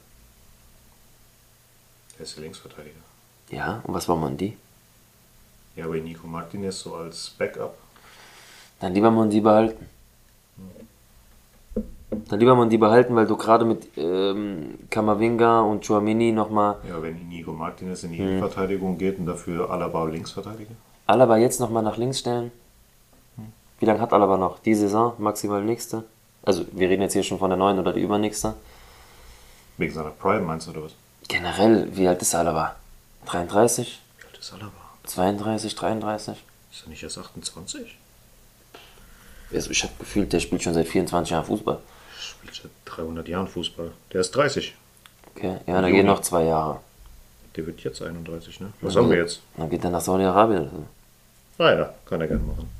C: Der ist ja Linksverteidiger.
D: Ja, und was war Mondi?
C: Ja, aber Inigo Martinez so als Backup.
D: Dann lieber Mondi behalten. Dann lieber Mondi behalten, weil du gerade mit ähm, Kamavinga und Chouamini nochmal
C: Ja, wenn Inigo Martinez in die
D: Hm.
C: Innenverteidigung geht und dafür Alaba Linksverteidiger.
D: Alaba jetzt nochmal nach links stellen. Wie lange hat Alaba noch? Die Saison, maximal nächste. Also wir reden jetzt hier schon von der neuen oder die übernächste.
C: Wegen seiner Prime meinst du oder was?
D: Generell, wie alt ist Alaba? 33?
C: Wie alt ist Alaba?
D: 32, 33?
C: Ist er nicht erst 28?
D: Also ich habe gefühlt, der spielt schon seit 24 Jahren Fußball.
C: Spielt seit 300 Jahren Fußball. Der ist 30.
D: Okay, ja, da gehen noch zwei Jahre.
C: Der wird jetzt 31, ne? Was haben wir jetzt?
D: Dann geht er nach Saudi-Arabien.
C: Ah ja, kann er gerne machen.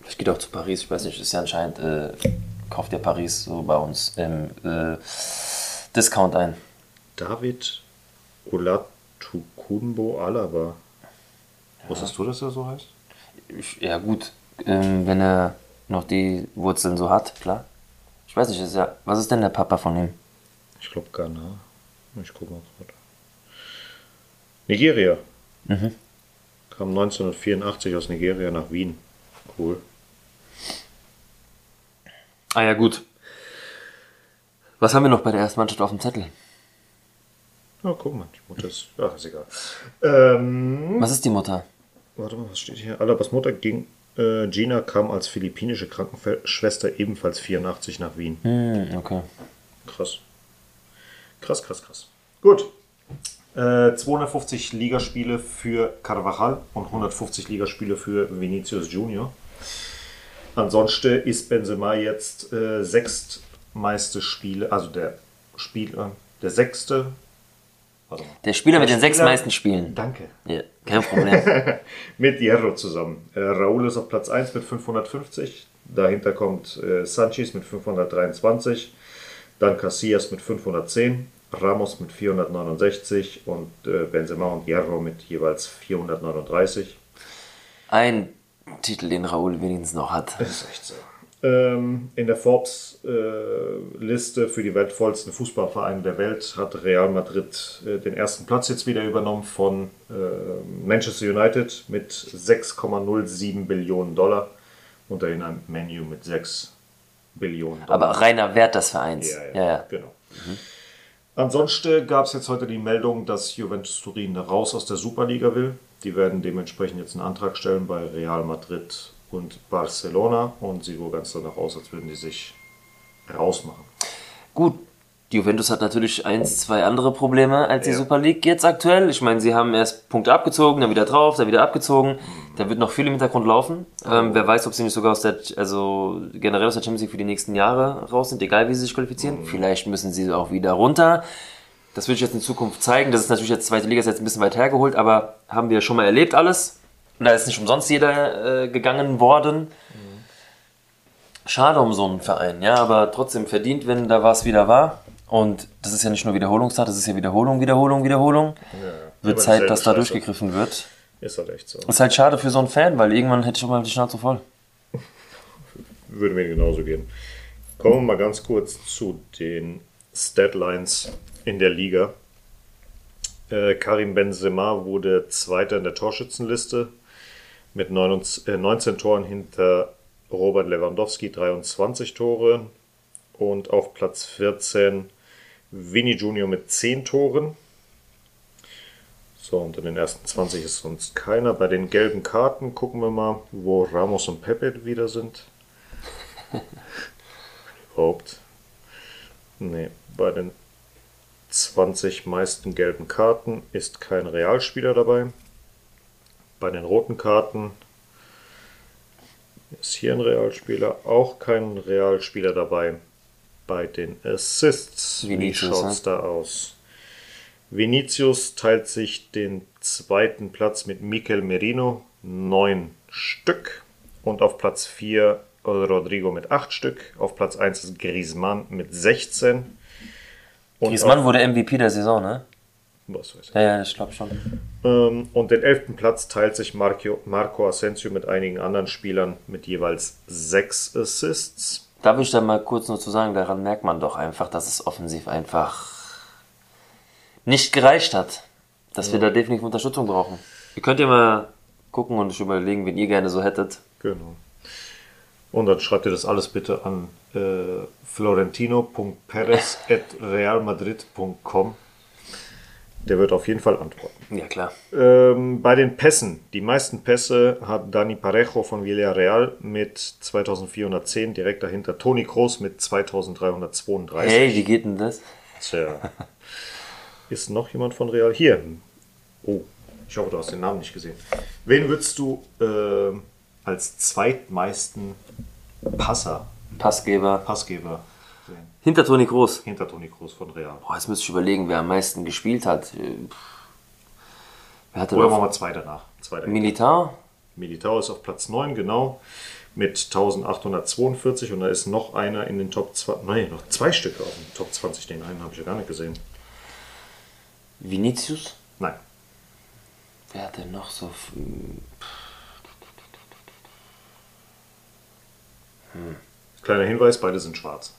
D: Vielleicht geht auch zu Paris, ich weiß nicht, ist ja anscheinend, äh, kauft ja Paris so bei uns im äh, Discount ein.
C: David Olatukumbo Alaba. Wusstest du, dass er so heißt?
D: Ich, ja gut, ähm, wenn er noch die Wurzeln so hat, klar. Ich weiß nicht, ist ja, was ist denn der Papa von ihm?
C: Ich glaube Ghana. Ich gucke mal gerade. Nigeria.
D: Mhm.
C: Kam 1984 aus Nigeria nach Wien. Cool.
D: Ah ja gut. Was haben wir noch bei der ersten Mannschaft auf dem Zettel?
C: Ja, guck mal, die Mutter ist. Ach, ist egal. Ähm,
D: Was ist die Mutter?
C: warte mal, was steht hier? Alabas Mutter ging. Äh, Gina kam als philippinische Krankenschwester ebenfalls 84 nach Wien.
D: Hm, okay.
C: Krass. Krass, krass, krass. Gut. Äh, 250 Ligaspiele für Carvajal und 150 Ligaspiele für Vinicius Junior. Ansonsten ist Benzema jetzt äh, sechstmeiste Spiele, also der Spieler, der sechste. Warte mal.
D: Der Spieler mit
C: Der
D: den sechs
C: Spieler-
D: meisten Spielen.
C: Danke.
D: Ja, kein Problem.
C: Mit Hierro zusammen. Äh, Raúl ist auf Platz 1 mit 550. Dahinter kommt äh, Sanchez mit 523. Dann Casillas mit 510. Ramos mit 469 und äh, Benzema und Hierro mit jeweils 439.
D: Ein Titel, den Raúl wenigstens noch hat.
C: Das ist echt so. Ähm, in der Forbes-Liste für die wertvollsten Fußballvereine der Welt hat Real Madrid äh, den ersten Platz jetzt wieder übernommen von äh, Manchester United mit 6,07 Billionen Dollar und dahinter Menu mit 6 Billionen Dollar.
D: Aber reiner Wert des Vereins.
C: Ja, ja,
D: Ja, ja.
C: genau. Ansonsten gab es jetzt heute die Meldung, dass Juventus Turin raus aus der Superliga will. Die werden dementsprechend jetzt einen Antrag stellen bei Real Madrid und Barcelona und sieht wohl ganz danach aus, als würden die sich rausmachen.
D: Gut, die Juventus hat natürlich eins, zwei andere Probleme als die
C: Ja.
D: Super League jetzt aktuell. Ich meine, sie haben erst Punkte abgezogen, dann wieder drauf, dann wieder abgezogen. Da wird noch viel im Hintergrund laufen. Ähm, wer weiß, ob sie nicht sogar aus der, also generell aus der Champions League für die nächsten Jahre raus sind, egal wie sie sich qualifizieren. Vielleicht müssen sie auch wieder runter. Das wird sich jetzt in Zukunft zeigen. Das ist natürlich jetzt zweite Liga ist jetzt ein bisschen weit hergeholt, aber haben wir schon mal erlebt alles. Und da ist nicht umsonst jeder äh, gegangen worden. Schade um so einen Verein, ja, aber trotzdem verdient, wenn da was wieder war. Und das ist ja nicht nur Wiederholungstag, das ist ja Wiederholung, Wiederholung, Wiederholung. Wird
C: immer
D: Zeit, dass da
C: Scheiße.
D: durchgegriffen wird.
C: Ist halt echt so.
D: Ist halt schade für so einen Fan, weil irgendwann hätte ich auch mal die Schnauze voll.
C: Würde mir genauso gehen. Kommen wir mal ganz kurz zu den Statlines in der Liga. Äh, Karim Benzema wurde Zweiter in der Torschützenliste mit 29, äh, 19 Toren hinter Robert Lewandowski, 23 Tore. Und auf Platz 14 Vini Junior mit 10 Toren. So, und in den ersten 20 ist sonst keiner. Bei den gelben Karten gucken wir mal, wo Ramos und Pepe wieder sind. Überhaupt. Nee, bei den 20 meisten gelben Karten ist kein Realspieler dabei. Bei den roten Karten ist hier ein Realspieler, auch kein Realspieler dabei. Bei den Assists, wie
D: Vinicius,
C: schaut es da aus? Vinicius teilt sich den zweiten Platz mit Mikel Merino, neun Stück. Und auf Platz 4 Rodrigo mit acht Stück. Auf Platz 1 ist Griezmann mit 16. Und
D: Griezmann wurde MVP der Saison, ne?
C: Was weiß ich.
D: Ja, ja, ich glaube schon.
C: Ähm, und den elften Platz teilt sich Marco, Marco Asensio mit einigen anderen Spielern mit jeweils sechs Assists.
D: Da will ich dann mal kurz nur zu sagen, daran merkt man doch einfach, dass es offensiv einfach nicht gereicht hat. Dass wir da definitiv Unterstützung brauchen. Ihr könnt ja mal gucken und euch überlegen, wen ihr gerne so hättet.
C: Genau. Und dann schreibt ihr das alles bitte an äh, florentino.perez.realmadrid.com. Der wird auf jeden Fall antworten.
D: Ja, klar.
C: Ähm, bei den Pässen. Die meisten Pässe hat Dani Parejo von Villarreal mit 2410. Direkt dahinter Toni Kroos mit 2332.
D: Hey, wie geht denn das?
C: Tja. Ist noch jemand von Real? Hier. Oh, ich hoffe, du hast den Namen nicht gesehen. Wen würdest du äh, als zweitmeisten Passer,
D: Passgeber.
C: Passgeber?
D: Hinter Toni Groß.
C: Hinter Toni Kroos von Real.
D: Boah, jetzt müsste ich überlegen, wer am meisten gespielt hat. Äh, Wer hatte
C: Oder machen wir zwei danach. Zwei.
D: Militar?
C: Militao ist auf Platz 9, genau. Mit 1842 und da ist noch einer in den Top 20. Nein, noch zwei Stücke auf den Top 20. Den einen habe ich ja gar nicht gesehen.
D: Vinicius?
C: Nein.
D: Wer hat denn noch so. f-
C: Kleiner Hinweis: beide sind schwarz.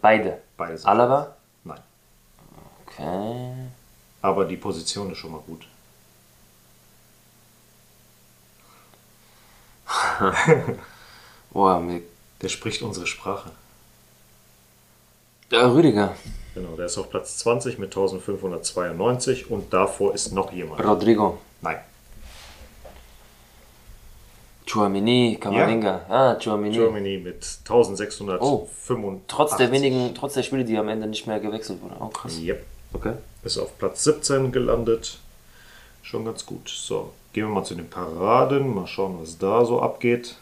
D: Beide.
C: Beide sind
D: Alaba?
C: Nein.
D: Okay.
C: Aber die Position ist schon mal gut.
D: Boah, mir.
C: Der spricht unsere Sprache.
D: Der Rüdiger.
C: Genau, der ist auf Platz 20 mit 1592 und davor ist noch jemand.
D: Rodrigo.
C: Nein.
D: Chouamini, Kamavinga. Ah, Chouamini.
C: Germany mit 1685.
D: Trotz der wenigen, trotz der Spiele, die am Ende nicht mehr gewechselt wurden. Oh, krass.
C: Yep.
D: Okay.
C: Ist auf Platz 17 gelandet. Schon ganz gut. So, gehen wir mal zu den Paraden. Mal schauen, was da so abgeht.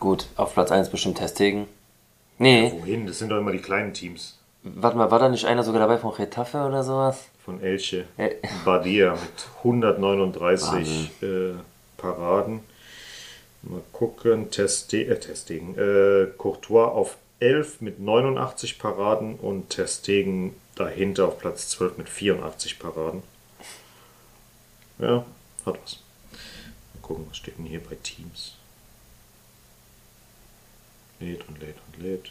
D: Gut, auf Platz 1 bestimmt Testegen. Nee,
C: Wohin? Das sind doch immer die kleinen Teams.
D: warte mal, war da nicht einer sogar dabei von Getafe oder sowas?
C: Von Elche.
D: Ja.
C: Badia mit 139 äh, Paraden. Mal gucken. Teste äh, Testegen. Äh, Courtois auf 11 mit 89 Paraden und Testegen dahinter auf Platz 12 mit 84 Paraden. Ja, hat was. Mal gucken, was steht denn hier bei Teams. Lädt und lädt und lädt.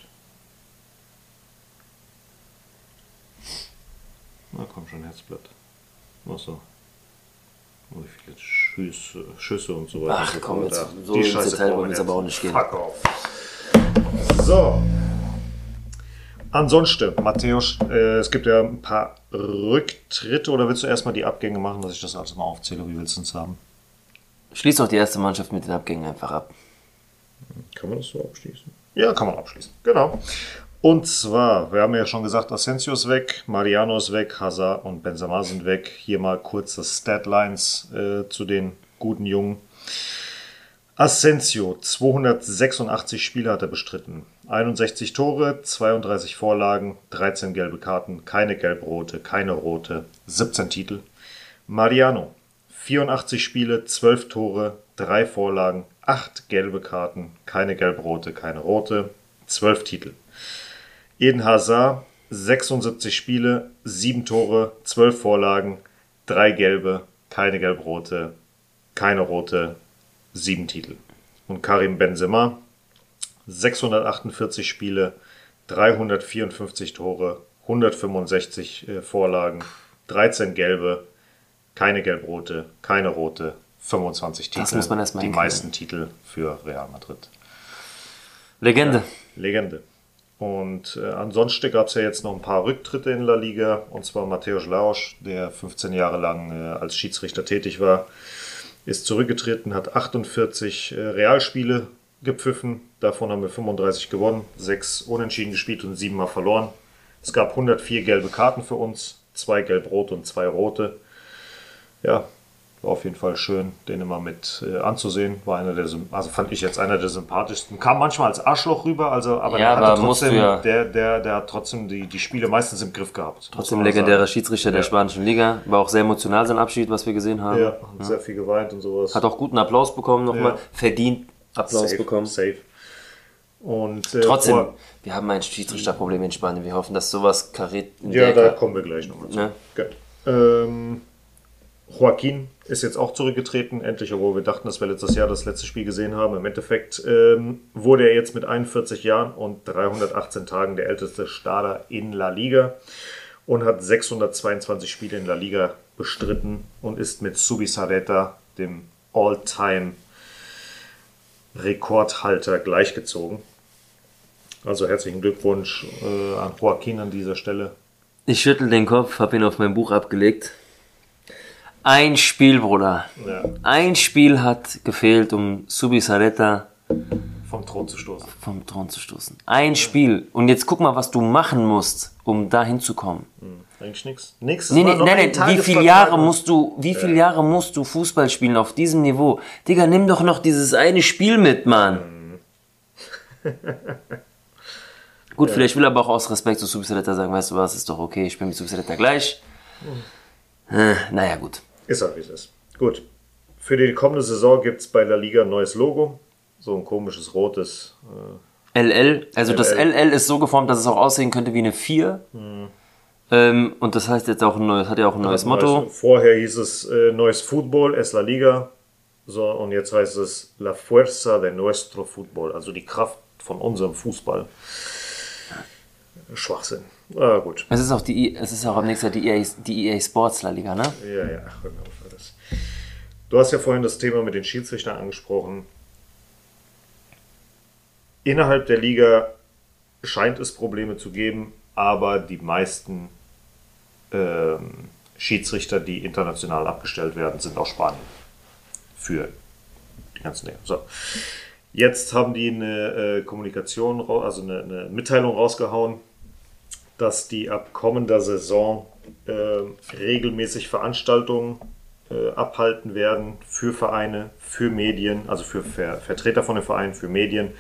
C: Na komm schon, Herzblatt. Ach so. Wie viele Schüsse, Schüsse und so weiter.
D: Ach, komm, jetzt- so
C: Die
D: ins
C: Scheiße
D: Detail wollen wir jetzt aber auch nicht gehen.
C: Fuck off. So. Ansonsten, Matthäus, äh, es gibt ja ein paar Rücktritte oder willst du erstmal die Abgänge machen, dass ich das alles mal aufzähle? Wie willst du es haben?
D: Schließt doch die erste Mannschaft mit den Abgängen einfach ab.
C: Kann man das so abschließen? Ja, kann man abschließen. Genau. Und zwar, wir haben ja schon gesagt, Asensio ist weg, Mariano ist weg, Hazard und Benzema sind weg. Hier mal kurze Statlines äh, zu den guten Jungen. Asensio, 286 Spiele hat er bestritten. 61 Tore, 32 Vorlagen, 13 gelbe Karten, keine gelb-rote, keine rote, 17 Titel. Mariano, 84 Spiele, 12 Tore, 3 Vorlagen, 8 gelbe Karten, keine gelb-rote, keine rote, 12 Titel. Eden Hazard, 76 Spiele, 7 Tore, 12 Vorlagen, 3 gelbe, keine gelb-rote, keine rote, 7 Titel. Und Karim Benzema, 648 Spiele, 354 Tore, 165 äh, Vorlagen, 13 gelbe, keine gelb-rote, keine rote, 25 Titel.
D: Das muss man erst mal
C: Die meisten Titel für Real Madrid.
D: Legende.
C: Legende. Und äh, ansonsten gab es ja jetzt noch ein paar Rücktritte in La Liga. Und zwar Mateusz Lausch, der 15 Jahre lang äh, als Schiedsrichter tätig war, ist zurückgetreten, hat 48 äh, Realspiele gepfiffen. Davon haben wir 35 gewonnen, 6 unentschieden gespielt und 7 mal verloren. Es gab 104 gelbe Karten für uns, 2 gelb-rote und 2 rote. Ja, war auf jeden Fall schön, den immer mit äh, anzusehen. War einer der, also fand ich jetzt einer der sympathischsten. Kam manchmal als Arschloch rüber, also aber
D: Ja,
C: der,
D: aber
C: trotzdem,
D: ja-
C: der, der, der hat trotzdem die, die Spiele meistens im Griff gehabt.
D: Trotzdem legendärer. Schiedsrichter der
C: Ja.
D: spanischen Liga. War auch sehr emotional sein Abschied, was wir gesehen haben.
C: Ja, hat sehr viel geweint und sowas.
D: Hat auch guten Applaus bekommen nochmal. Verdient Applaus
C: safe,
D: bekommen.
C: Safe. Und äh,
D: Trotzdem,
C: vor-
D: wir haben ein Schiedsrichterproblem in Spanien. Wir hoffen, dass sowas kariert
C: Ja,
D: der
C: da kommen wir gleich nochmal zu.
D: Ne?
C: Gut. Ähm, Joaquin ist jetzt auch zurückgetreten, endlich, obwohl wir dachten, dass wir letztes Jahr das letzte Spiel gesehen haben. Im Endeffekt ähm, wurde er jetzt mit 41 Jahren und 318 Tagen der älteste Starter in La Liga und hat 622 Spiele in La Liga bestritten und ist mit Subisareta, dem All-Time Rekordhalter, gleichgezogen. Also herzlichen Glückwunsch äh, an Joaquin an dieser Stelle.
D: Ich schüttel den Kopf, hab ihn auf mein Buch abgelegt. Ein Spiel, Bruder.
C: Ja.
D: Ein Spiel hat gefehlt, um Subisareta
C: vom Thron zu stoßen.
D: vom Thron zu stoßen. Ein Spiel. Und jetzt guck mal, was du machen musst, um da hinzukommen.
C: Eigentlich nichts. Nix.
D: Nee, nee, nein, nein, wie viele Jahre musst du, wie viele Jahre musst du Fußball spielen auf diesem Niveau? Digga, nimm doch noch dieses eine Spiel mit, Mann. Gut, vielleicht will er aber auch aus Respekt zu Subsaletta sagen, weißt du was, ist doch okay, ich spiele mit Subsaletta gleich. Äh, naja, gut.
C: Ist halt wie es ist. Gut. Für die kommende Saison gibt es bei La Liga ein neues Logo. So ein komisches rotes. Äh,
D: LL, also das
C: LL.
D: LL ist so geformt, dass es auch aussehen könnte wie eine 4. Ähm, und das heißt jetzt auch ein neues, hat ja auch ein neues Motto.
C: neues- Vorher hieß es äh, Neues Football, es La Liga. So, und jetzt heißt es La Fuerza de Nuestro Fútbol. Also die Kraft von unserem Fußball. Schwachsinn. Ah, gut.
D: Es ist auch die, I- es ist auch am nächsten Jahr die EA, die EA Sports La Liga, ne?
C: Ja, ja, genau. Das. Du hast ja vorhin das Thema mit den Schiedsrichtern angesprochen. Innerhalb der Liga scheint es Probleme zu geben, aber die meisten ähm, Schiedsrichter, die international abgestellt werden, sind aus Spanien. Für die ganzen Dinge. So. Jetzt haben die eine äh, Kommunikation, also eine, eine Mitteilung rausgehauen, dass die ab kommender Saison äh, regelmäßig Veranstaltungen äh, abhalten werden für Vereine, für Medien, also für Ver Vertreter von den Vereinen, für Medien,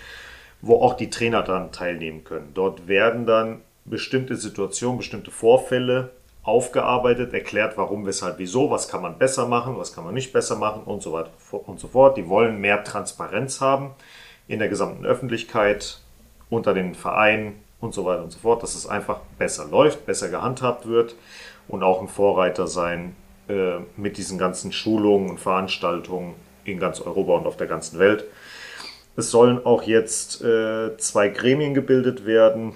C: wo auch die Trainer daran teilnehmen können. Dort werden dann bestimmte Situationen, bestimmte Vorfälle aufgearbeitet, erklärt, warum, weshalb, wieso, was kann man besser machen, was kann man nicht besser machen und so weiter und so fort. Die wollen mehr Transparenz haben in der gesamten Öffentlichkeit, unter den Vereinen und so weiter und so fort, dass es einfach besser läuft, besser gehandhabt wird und auch ein Vorreiter sein äh, mit diesen ganzen Schulungen und Veranstaltungen in ganz Europa und auf der ganzen Welt. Es sollen auch jetzt äh, zwei Gremien gebildet werden.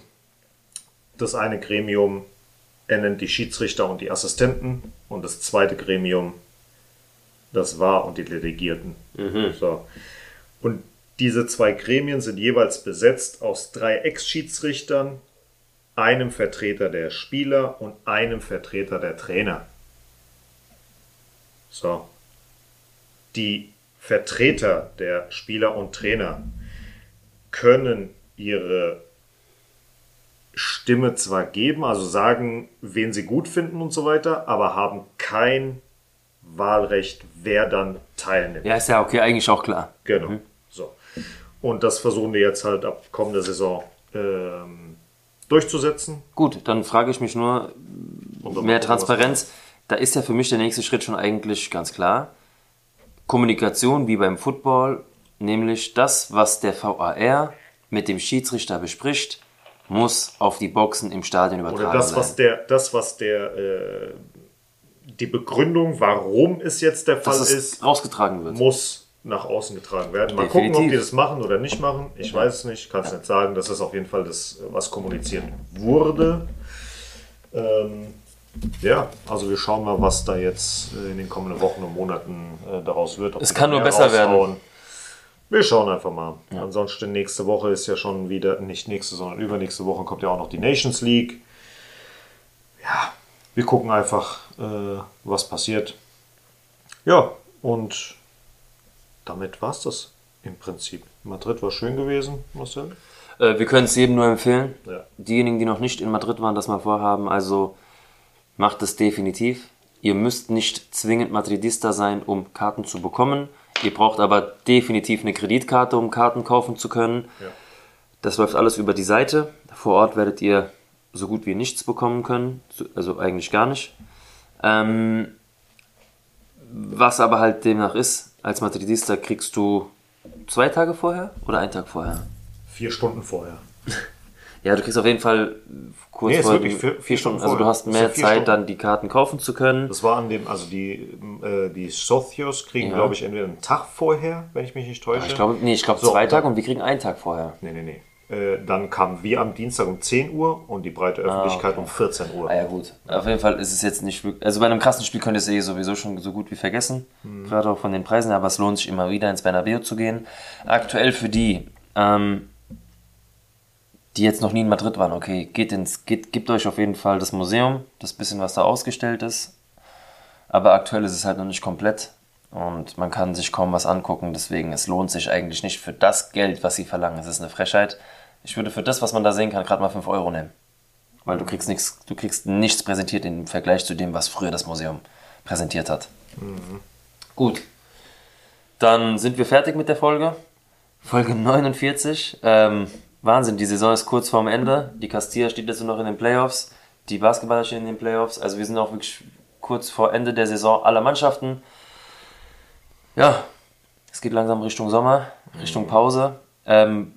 C: Das eine Gremium ernennt die Schiedsrichter und die Assistenten und das zweite Gremium das war und die Delegierten. So. Und diese zwei Gremien sind jeweils besetzt aus drei Ex-Schiedsrichtern, einem Vertreter der Spieler und einem Vertreter der Trainer. So. Die Vertreter der Spieler und Trainer können ihre Stimme zwar geben, also sagen, wen sie gut finden und so weiter, aber haben kein Wahlrecht, wer dann teilnimmt.
D: Ja, ist ja okay, eigentlich auch klar.
C: Genau. Und das versuchen wir jetzt halt ab kommender Saison ähm, durchzusetzen.
D: Gut, dann frage ich mich nur, mehr Transparenz. Da ist ja für mich der nächste Schritt schon eigentlich ganz klar. Kommunikation wie beim Football, nämlich das, was der VAR mit dem Schiedsrichter bespricht, muss auf die Boxen im Stadion übertragen
C: Oder das, was der, das, was der, äh, die Begründung, warum es jetzt der Fall
D: es
C: ist,
D: rausgetragen wird.
C: muss nach außen getragen werden. Mal
D: Definitiv.
C: gucken, ob die das machen oder nicht machen. Ich weiß es nicht, kann es nicht sagen. Das ist auf jeden Fall das, was kommuniziert wurde. Ähm, ja, also wir schauen mal, was da jetzt äh, in den kommenden Wochen und Monaten äh, daraus wird. Ob
D: Es kann nur besser werden.
C: raushauen. Wir schauen einfach mal. Ansonsten nächste Woche ist ja schon wieder, nicht nächste, sondern übernächste Woche kommt ja auch noch die Nations League. Ja, wir gucken einfach, äh, was passiert. Ja, und damit war es das im Prinzip. Madrid war schön gewesen, Marcel.
D: Äh, wir können es jedem nur empfehlen.
C: Ja.
D: Diejenigen, die noch nicht in Madrid waren, das mal vorhaben, also macht es definitiv. Ihr müsst nicht zwingend Madridista sein, um Karten zu bekommen. Ihr braucht aber definitiv eine Kreditkarte, um Karten kaufen zu können.
C: Ja.
D: Das läuft alles über die Seite. Vor Ort werdet ihr so gut wie nichts bekommen können, so- also eigentlich gar nicht. Ähm, was aber halt demnach ist, als Madridista kriegst du zwei Tage vorher oder einen Tag vorher?
C: Vier Stunden vorher.
D: Ja, du kriegst auf jeden Fall kurz
C: Nee,
D: vorher
C: vier-
D: vier,
C: vier
D: Stunden.
C: Stunden
D: Also du
C: vorher.
D: hast mehr Zeit,
C: Stunden.
D: dann die Karten kaufen zu können.
C: Das war an dem, also die, äh, die Socios kriegen,
D: Ja.
C: glaube ich, entweder einen Tag vorher, wenn ich mich nicht täusche.
D: Ich glaube, nee, ich glaube
C: So,
D: zwei Tage und wir kriegen einen Tag vorher.
C: Nee, nee, nee. Äh, dann kamen wir am Dienstag um 10 Uhr und die breite Öffentlichkeit um 14 Uhr.
D: Ah ja gut. Auf jeden Fall ist es jetzt nicht wirklich. Also bei einem krassen Spiel könnt ihr es eh sowieso schon so gut wie vergessen.
C: Mhm.
D: Gerade auch von den Preisen, aber es lohnt sich immer wieder ins Bernabeu zu gehen. Aktuell für die, ähm, die jetzt noch nie in Madrid waren, okay, geht ins, geht, gebt euch auf jeden Fall das Museum, das bisschen, was da ausgestellt ist. Aber aktuell ist es halt noch nicht komplett und man kann sich kaum was angucken, deswegen es lohnt sich eigentlich nicht für das Geld, was sie verlangen. Es ist eine Frechheit. Ich würde für das, was man da sehen kann, gerade mal 5 Euro nehmen. Weil du kriegst nichts, du kriegst nichts präsentiert im Vergleich zu dem, was früher das Museum präsentiert hat. Gut. Dann sind wir fertig mit der Folge. Folge 49. Ähm, Wahnsinn, die Saison ist kurz vorm Ende. Die Castilla steht jetzt nur noch in den Playoffs. Die Basketballer stehen in den Playoffs. Also wir sind auch wirklich kurz vor Ende der Saison aller Mannschaften. Ja, es geht langsam Richtung Sommer, Richtung Pause. Ähm,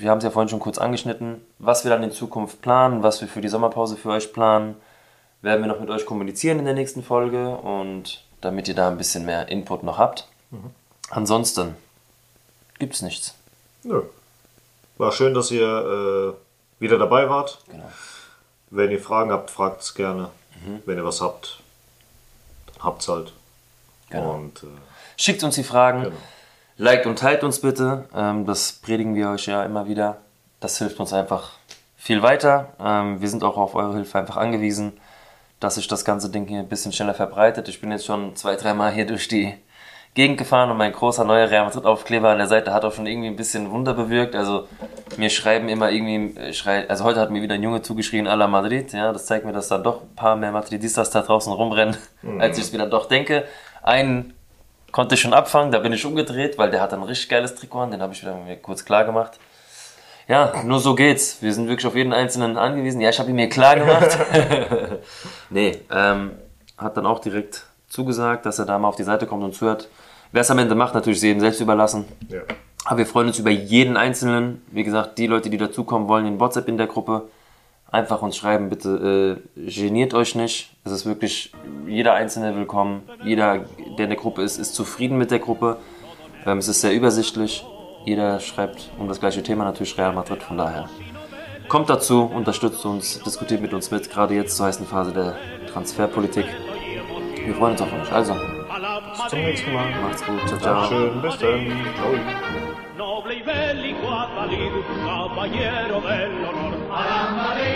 D: wir haben es ja vorhin schon kurz angeschnitten, was wir dann in Zukunft planen, was wir für die Sommerpause für euch planen, werden wir noch mit euch kommunizieren in der nächsten Folge und damit ihr da ein bisschen mehr Input noch habt. Ansonsten gibt's nichts.
C: Nö. War schön, dass ihr äh, wieder dabei wart.
D: Genau.
C: Wenn ihr Fragen habt, fragt es gerne.
D: Mhm.
C: Wenn ihr was habt, dann habt's halt.
D: Genau.
C: Und äh,
D: Schickt uns die Fragen,
C: Genau.
D: Liked und teilt uns bitte. Ähm, das predigen wir euch ja immer wieder. Das hilft uns einfach viel weiter. Ähm, wir sind auch auf eure Hilfe einfach angewiesen, dass sich das ganze Ding hier ein bisschen schneller verbreitet. Ich bin jetzt schon zwei, dreimal hier durch die Gegend gefahren und mein großer neuer Real Madrid Aufkleber an der Seite hat auch schon irgendwie ein bisschen Wunder bewirkt. Also mir schreiben immer irgendwie, äh, schrei, also heute hat mir wieder ein Junge zugeschrien, a la Madrid. Ja, das zeigt mir, dass da doch ein paar mehr Madridistas da draußen rumrennen, als ich es mir dann doch denke. Einen konnte ich schon abfangen, da bin ich umgedreht, weil der hat ein richtig geiles Trikot an, den habe ich wieder mir kurz klar gemacht. Ja, nur so geht's. Wir sind wirklich auf jeden Einzelnen angewiesen. Ja, ich habe ihn mir klar gemacht. nee, ähm, hat dann auch direkt zugesagt, dass er da mal auf die Seite kommt und zuhört. Wer es am Ende macht, natürlich jedem selbst überlassen.
C: ja.
D: Aber wir freuen uns über jeden Einzelnen. Wie gesagt, die Leute, die dazukommen wollen, in WhatsApp in der Gruppe, einfach uns schreiben, bitte äh, geniert euch nicht. Es ist wirklich jeder Einzelne willkommen. Jeder, der in der Gruppe ist, ist zufrieden mit der Gruppe. Ähm, es ist sehr übersichtlich. Jeder schreibt um das gleiche Thema, natürlich Real Madrid, von daher. Kommt dazu, unterstützt uns, diskutiert mit uns mit, gerade jetzt zur heißen Phase der Transferpolitik. Wir freuen uns auf euch. Also,
C: Bis zum nächsten Mal.
D: macht's gut. Ciao, ciao.
C: Schön, bis dann. Ciao.
A: noble y bélico Adalid, caballero del honor.